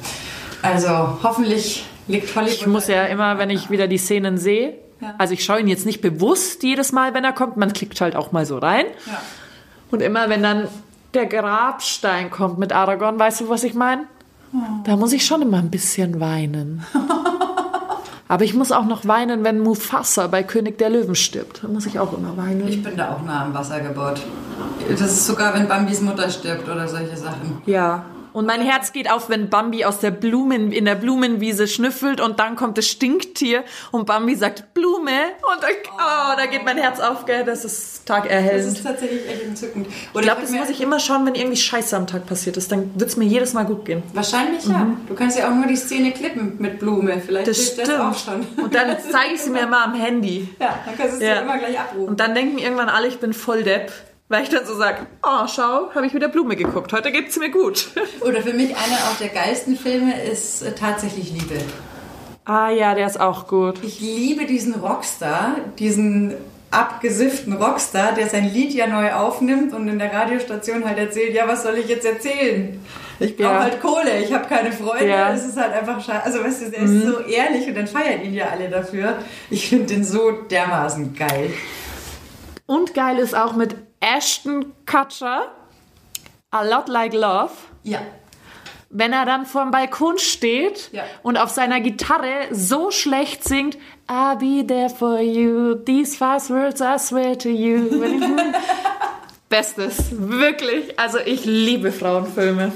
[SPEAKER 1] also hoffentlich liegt Hollywood.
[SPEAKER 2] Ich muss ja immer, wenn ich wieder die Szenen sehe, ja. Also ich schaue ihn jetzt nicht bewusst jedes Mal, wenn er kommt. Man klickt halt auch mal so rein. Ja. Und immer, wenn dann der Grabstein kommt mit Aragorn, weißt du, was ich meine? Oh. Da muss ich schon immer ein bisschen weinen. *laughs* Aber ich muss auch noch weinen, wenn Mufasa bei König der Löwen stirbt. Da muss ich auch immer weinen.
[SPEAKER 1] Ich bin da auch nah am Wasser gebaut. Das ist sogar, wenn Bambis Mutter stirbt oder solche Sachen.
[SPEAKER 2] Ja. Und mein Herz geht auf, wenn Bambi aus der Blumen, in der Blumenwiese schnüffelt und dann kommt das Stinktier und Bambi sagt Blume und dann, oh, da geht mein Herz auf, gell, das ist
[SPEAKER 1] Das
[SPEAKER 2] tagerhellend.
[SPEAKER 1] ist tatsächlich echt entzückend. Oder
[SPEAKER 2] Ich glaube, das muss ich immer schauen, wenn irgendwie Scheiße am Tag passiert ist. Dann wird es mir jedes Mal gut gehen.
[SPEAKER 1] Wahrscheinlich ja. Du kannst ja auch nur die Szene klippen mit Blume. Vielleicht
[SPEAKER 2] Das stimmt.
[SPEAKER 1] das auch schon.
[SPEAKER 2] Und dann zeige ich sie mir *laughs* immer am Handy.
[SPEAKER 1] ja, dann kannst du es
[SPEAKER 2] Ja.
[SPEAKER 1] dir immer gleich abrufen.
[SPEAKER 2] Und dann denken irgendwann alle, ich bin voll Depp. Weil ich dann so sage, oh, schau, habe ich wieder Blume geguckt. Heute geht's mir gut. *laughs*
[SPEAKER 1] Oder für mich einer auch der geilsten Filme ist äh, tatsächlich Liebe.
[SPEAKER 2] Ah ja, der ist auch gut.
[SPEAKER 1] Ich liebe diesen Rockstar, diesen abgesifften Rockstar, der sein Lied ja neu aufnimmt und in der Radiostation halt erzählt, ja, was soll ich jetzt erzählen? Ich brauche
[SPEAKER 2] Ja.
[SPEAKER 1] halt Kohle, ich habe keine Freunde,
[SPEAKER 2] Ja.
[SPEAKER 1] es ist halt einfach scheiße. Also weißt du, der ist so ehrlich und dann feiern ihn ja alle dafür. Ich finde den so dermaßen geil.
[SPEAKER 2] Und geil ist auch mit Ashton Kutcher, A Lot Like Love.
[SPEAKER 1] Ja.
[SPEAKER 2] Wenn er dann vorm Balkon steht
[SPEAKER 1] Ja.
[SPEAKER 2] und auf seiner Gitarre so schlecht singt, I'll be there for you, these five words I swear to you. *laughs* Bestes, wirklich. Also ich liebe Frauenfilme.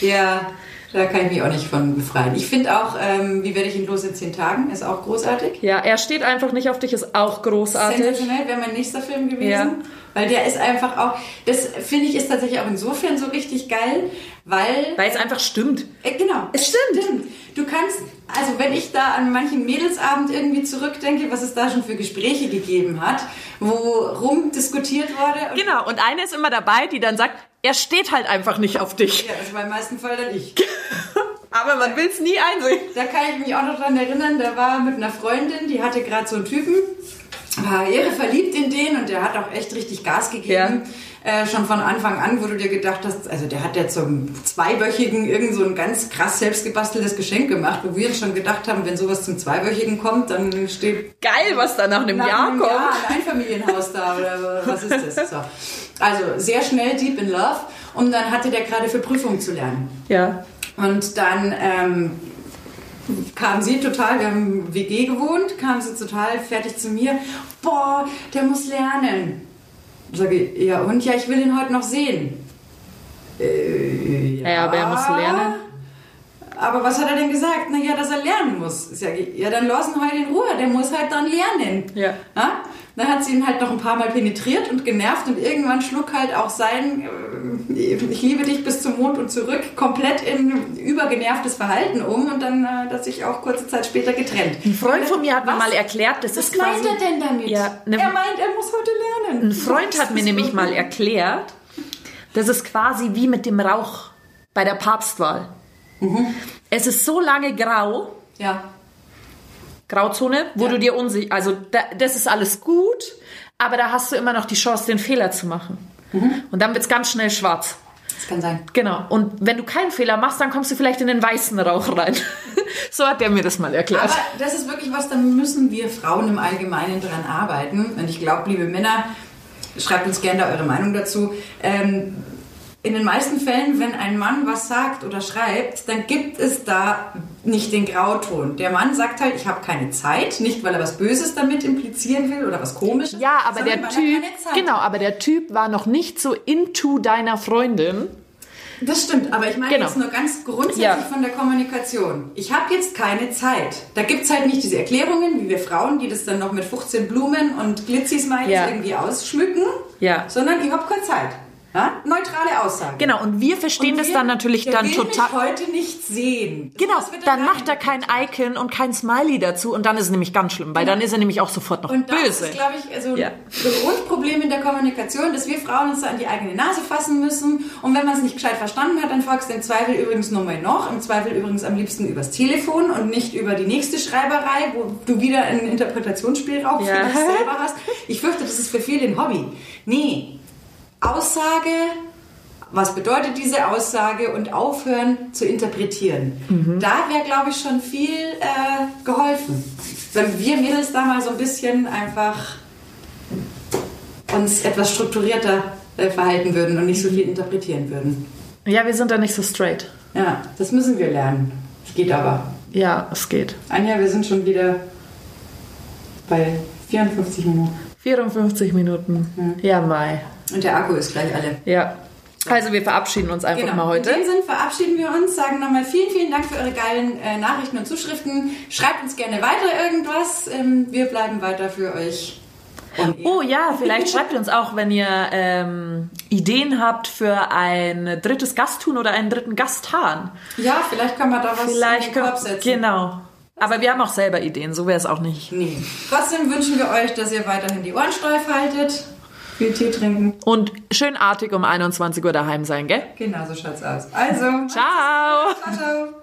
[SPEAKER 1] Ja, da kann ich mich auch nicht von befreien. Ich finde auch, ähm, wie werde ich ihn los in zehn Tagen, ist auch großartig.
[SPEAKER 2] Ja, er steht einfach nicht auf dich, ist auch großartig.
[SPEAKER 1] Sensationell wäre mein nächster Film gewesen.
[SPEAKER 2] Ja.
[SPEAKER 1] Weil der ist einfach auch, das finde ich ist tatsächlich auch insofern so richtig geil, weil.
[SPEAKER 2] Weil es einfach stimmt.
[SPEAKER 1] Äh, genau.
[SPEAKER 2] Es stimmt.
[SPEAKER 1] Du kannst, also wenn ich da an manchen Mädelsabend irgendwie zurückdenke, was es da schon für Gespräche gegeben hat, wo rumdiskutiert wurde. Und
[SPEAKER 2] Genau, und eine ist immer dabei, die dann sagt, er steht halt einfach nicht auf dich.
[SPEAKER 1] Ja, das war im meisten Fall dann ich. *laughs*
[SPEAKER 2] Aber man will es nie einsehen.
[SPEAKER 1] Da kann ich mich auch noch dran erinnern, da war mit einer Freundin, die hatte gerade so einen Typen, war irre verliebt in den und der hat auch echt richtig Gas gegeben. Äh, schon von Anfang an, wo du dir gedacht hast, also der hat ja zum Zweiwöchigen irgend so ein ganz krass selbstgebasteltes Geschenk gemacht, wo wir uns schon gedacht haben, wenn sowas zum Zweiwöchigen kommt, dann steht
[SPEAKER 2] Geil, was da nach einem
[SPEAKER 1] nach
[SPEAKER 2] Jahr
[SPEAKER 1] einem
[SPEAKER 2] kommt.
[SPEAKER 1] Jahr ein Einfamilienhaus da oder was ist das? So. Also sehr schnell deep in love und dann hatte der gerade für Prüfungen zu lernen.
[SPEAKER 2] Ja.
[SPEAKER 1] Und dann ähm, kam sie total, wir haben WG gewohnt, kam sie total fertig zu mir. Boah, der muss lernen. Sage ich, ja und? Ja, ich will ihn heute noch sehen. Äh,
[SPEAKER 2] Ja, aber er muss lernen.
[SPEAKER 1] Aber was hat er denn gesagt? Na ja, dass er lernen muss. Sag ich, ja, dann lassen wir halt in Ruhe, der muss halt dann lernen.
[SPEAKER 2] Ja.
[SPEAKER 1] Dann hat sie ihn halt noch ein paar Mal penetriert und genervt und irgendwann schlug halt auch sein äh, Ich liebe dich bis zum Mond und zurück komplett in übergenervtes Verhalten um und dann äh, hat sich auch kurze Zeit später getrennt.
[SPEAKER 2] Ein Freund von mir hat mir
[SPEAKER 1] Was?
[SPEAKER 2] mal erklärt, das
[SPEAKER 1] Was
[SPEAKER 2] ist quasi...
[SPEAKER 1] meint er denn damit?
[SPEAKER 2] Ja, ne-
[SPEAKER 1] er meint, er muss heute lernen.
[SPEAKER 2] Ein Freund hat mir nämlich mal erklärt, das ist quasi wie mit dem Rauch bei der Papstwahl. Es ist so lange grau,
[SPEAKER 1] Ja.
[SPEAKER 2] Grauzone, wo
[SPEAKER 1] Ja.
[SPEAKER 2] du dir unsicher, also da, das ist alles gut, aber da hast du immer noch die Chance, den Fehler zu machen. Und dann wird es ganz schnell schwarz.
[SPEAKER 1] Das kann sein.
[SPEAKER 2] Genau. Und wenn du keinen Fehler machst, dann kommst du vielleicht in den weißen Rauch rein. *laughs* so hat der mir das mal erklärt.
[SPEAKER 1] Aber das ist wirklich was, da müssen wir Frauen im Allgemeinen dran arbeiten. Und ich glaube, liebe Männer, schreibt uns gerne da eure Meinung dazu. Ähm, in den meisten Fällen, wenn ein Mann was sagt oder schreibt, dann gibt es da nicht den Grauton. Der Mann sagt halt, ich habe keine Zeit, nicht weil er was Böses damit implizieren will oder was Komisches.
[SPEAKER 2] ja, aber der
[SPEAKER 1] er
[SPEAKER 2] Typ, genau, aber der Typ war noch nicht so into deiner Freundin.
[SPEAKER 1] Das stimmt, aber ich meine
[SPEAKER 2] Genau.
[SPEAKER 1] jetzt nur ganz grundsätzlich
[SPEAKER 2] Ja.
[SPEAKER 1] von der Kommunikation. Ich habe jetzt keine Zeit. Da gibt es halt nicht diese Erklärungen, wie wir Frauen, die das dann noch mit 15 Blumen und Glitzismiles
[SPEAKER 2] Ja.
[SPEAKER 1] irgendwie ausschmücken,
[SPEAKER 2] Ja.
[SPEAKER 1] sondern ich habe keine Zeit. Ja? Neutrale Aussage.
[SPEAKER 2] Genau, und wir verstehen
[SPEAKER 1] Und
[SPEAKER 2] das
[SPEAKER 1] wir-
[SPEAKER 2] dann natürlich
[SPEAKER 1] der
[SPEAKER 2] dann
[SPEAKER 1] will
[SPEAKER 2] total.
[SPEAKER 1] Mich heute nicht sehen. Das-
[SPEAKER 2] Genau,
[SPEAKER 1] das
[SPEAKER 2] dann
[SPEAKER 1] gar
[SPEAKER 2] macht er kein Icon und kein Smiley dazu und dann ist es nämlich ganz schlimm, weil dann ist er nämlich auch sofort noch
[SPEAKER 1] Und das
[SPEAKER 2] böse.
[SPEAKER 1] ist, glaube ich, also
[SPEAKER 2] Ja.
[SPEAKER 1] das Grundproblem in der Kommunikation, dass wir Frauen uns da an die eigene Nase fassen müssen. Und wenn man es nicht gescheit verstanden hat, dann folgst du im Zweifel übrigens nochmal noch. Im Zweifel übrigens am liebsten übers Telefon und nicht über die nächste Schreiberei, wo du wieder einen Interpretationsspielraum
[SPEAKER 2] Ja.
[SPEAKER 1] für dich selber hast. Ich fürchte, das ist für viele ein Hobby. Nee, Aussage, was bedeutet diese Aussage und aufhören zu interpretieren.
[SPEAKER 2] Mhm.
[SPEAKER 1] Da wäre, glaube ich, schon viel äh, geholfen. Wenn wir Mädels da mal so ein bisschen einfach uns etwas strukturierter äh, verhalten würden und nicht so viel interpretieren würden.
[SPEAKER 2] Ja, wir sind da nicht so straight.
[SPEAKER 1] Ja, das müssen wir lernen. Es geht aber.
[SPEAKER 2] Ja, es geht.
[SPEAKER 1] Anja, wir sind schon wieder bei 54 Minuten.
[SPEAKER 2] 54 Minuten. Ja, Mai.
[SPEAKER 1] Und der Akku ist gleich alle.
[SPEAKER 2] Ja. Also wir verabschieden uns einfach
[SPEAKER 1] Genau.
[SPEAKER 2] mal heute.
[SPEAKER 1] In dem Sinn verabschieden wir uns, sagen nochmal vielen, vielen Dank für eure geilen äh, Nachrichten und Zuschriften. Schreibt uns gerne weiter irgendwas. Ähm, wir bleiben weiter für euch.
[SPEAKER 2] Oh ja, vielleicht *laughs* schreibt ihr uns auch, wenn ihr ähm, Ideen habt für ein drittes Gasttun oder einen dritten Gasthahn.
[SPEAKER 1] Ja, vielleicht kann man da was
[SPEAKER 2] Vielleicht
[SPEAKER 1] in den Korb setzen.
[SPEAKER 2] Genau. Aber wir haben auch selber Ideen, so wäre es auch nicht.
[SPEAKER 1] Nee. Trotzdem wünschen wir euch, dass ihr weiterhin die Ohren steif haltet. Viel Tee trinken.
[SPEAKER 2] Und schön artig um 21 Uhr daheim sein, gell?
[SPEAKER 1] Genau so schaut's aus. Also,
[SPEAKER 2] Ciao!
[SPEAKER 1] ciao, ciao.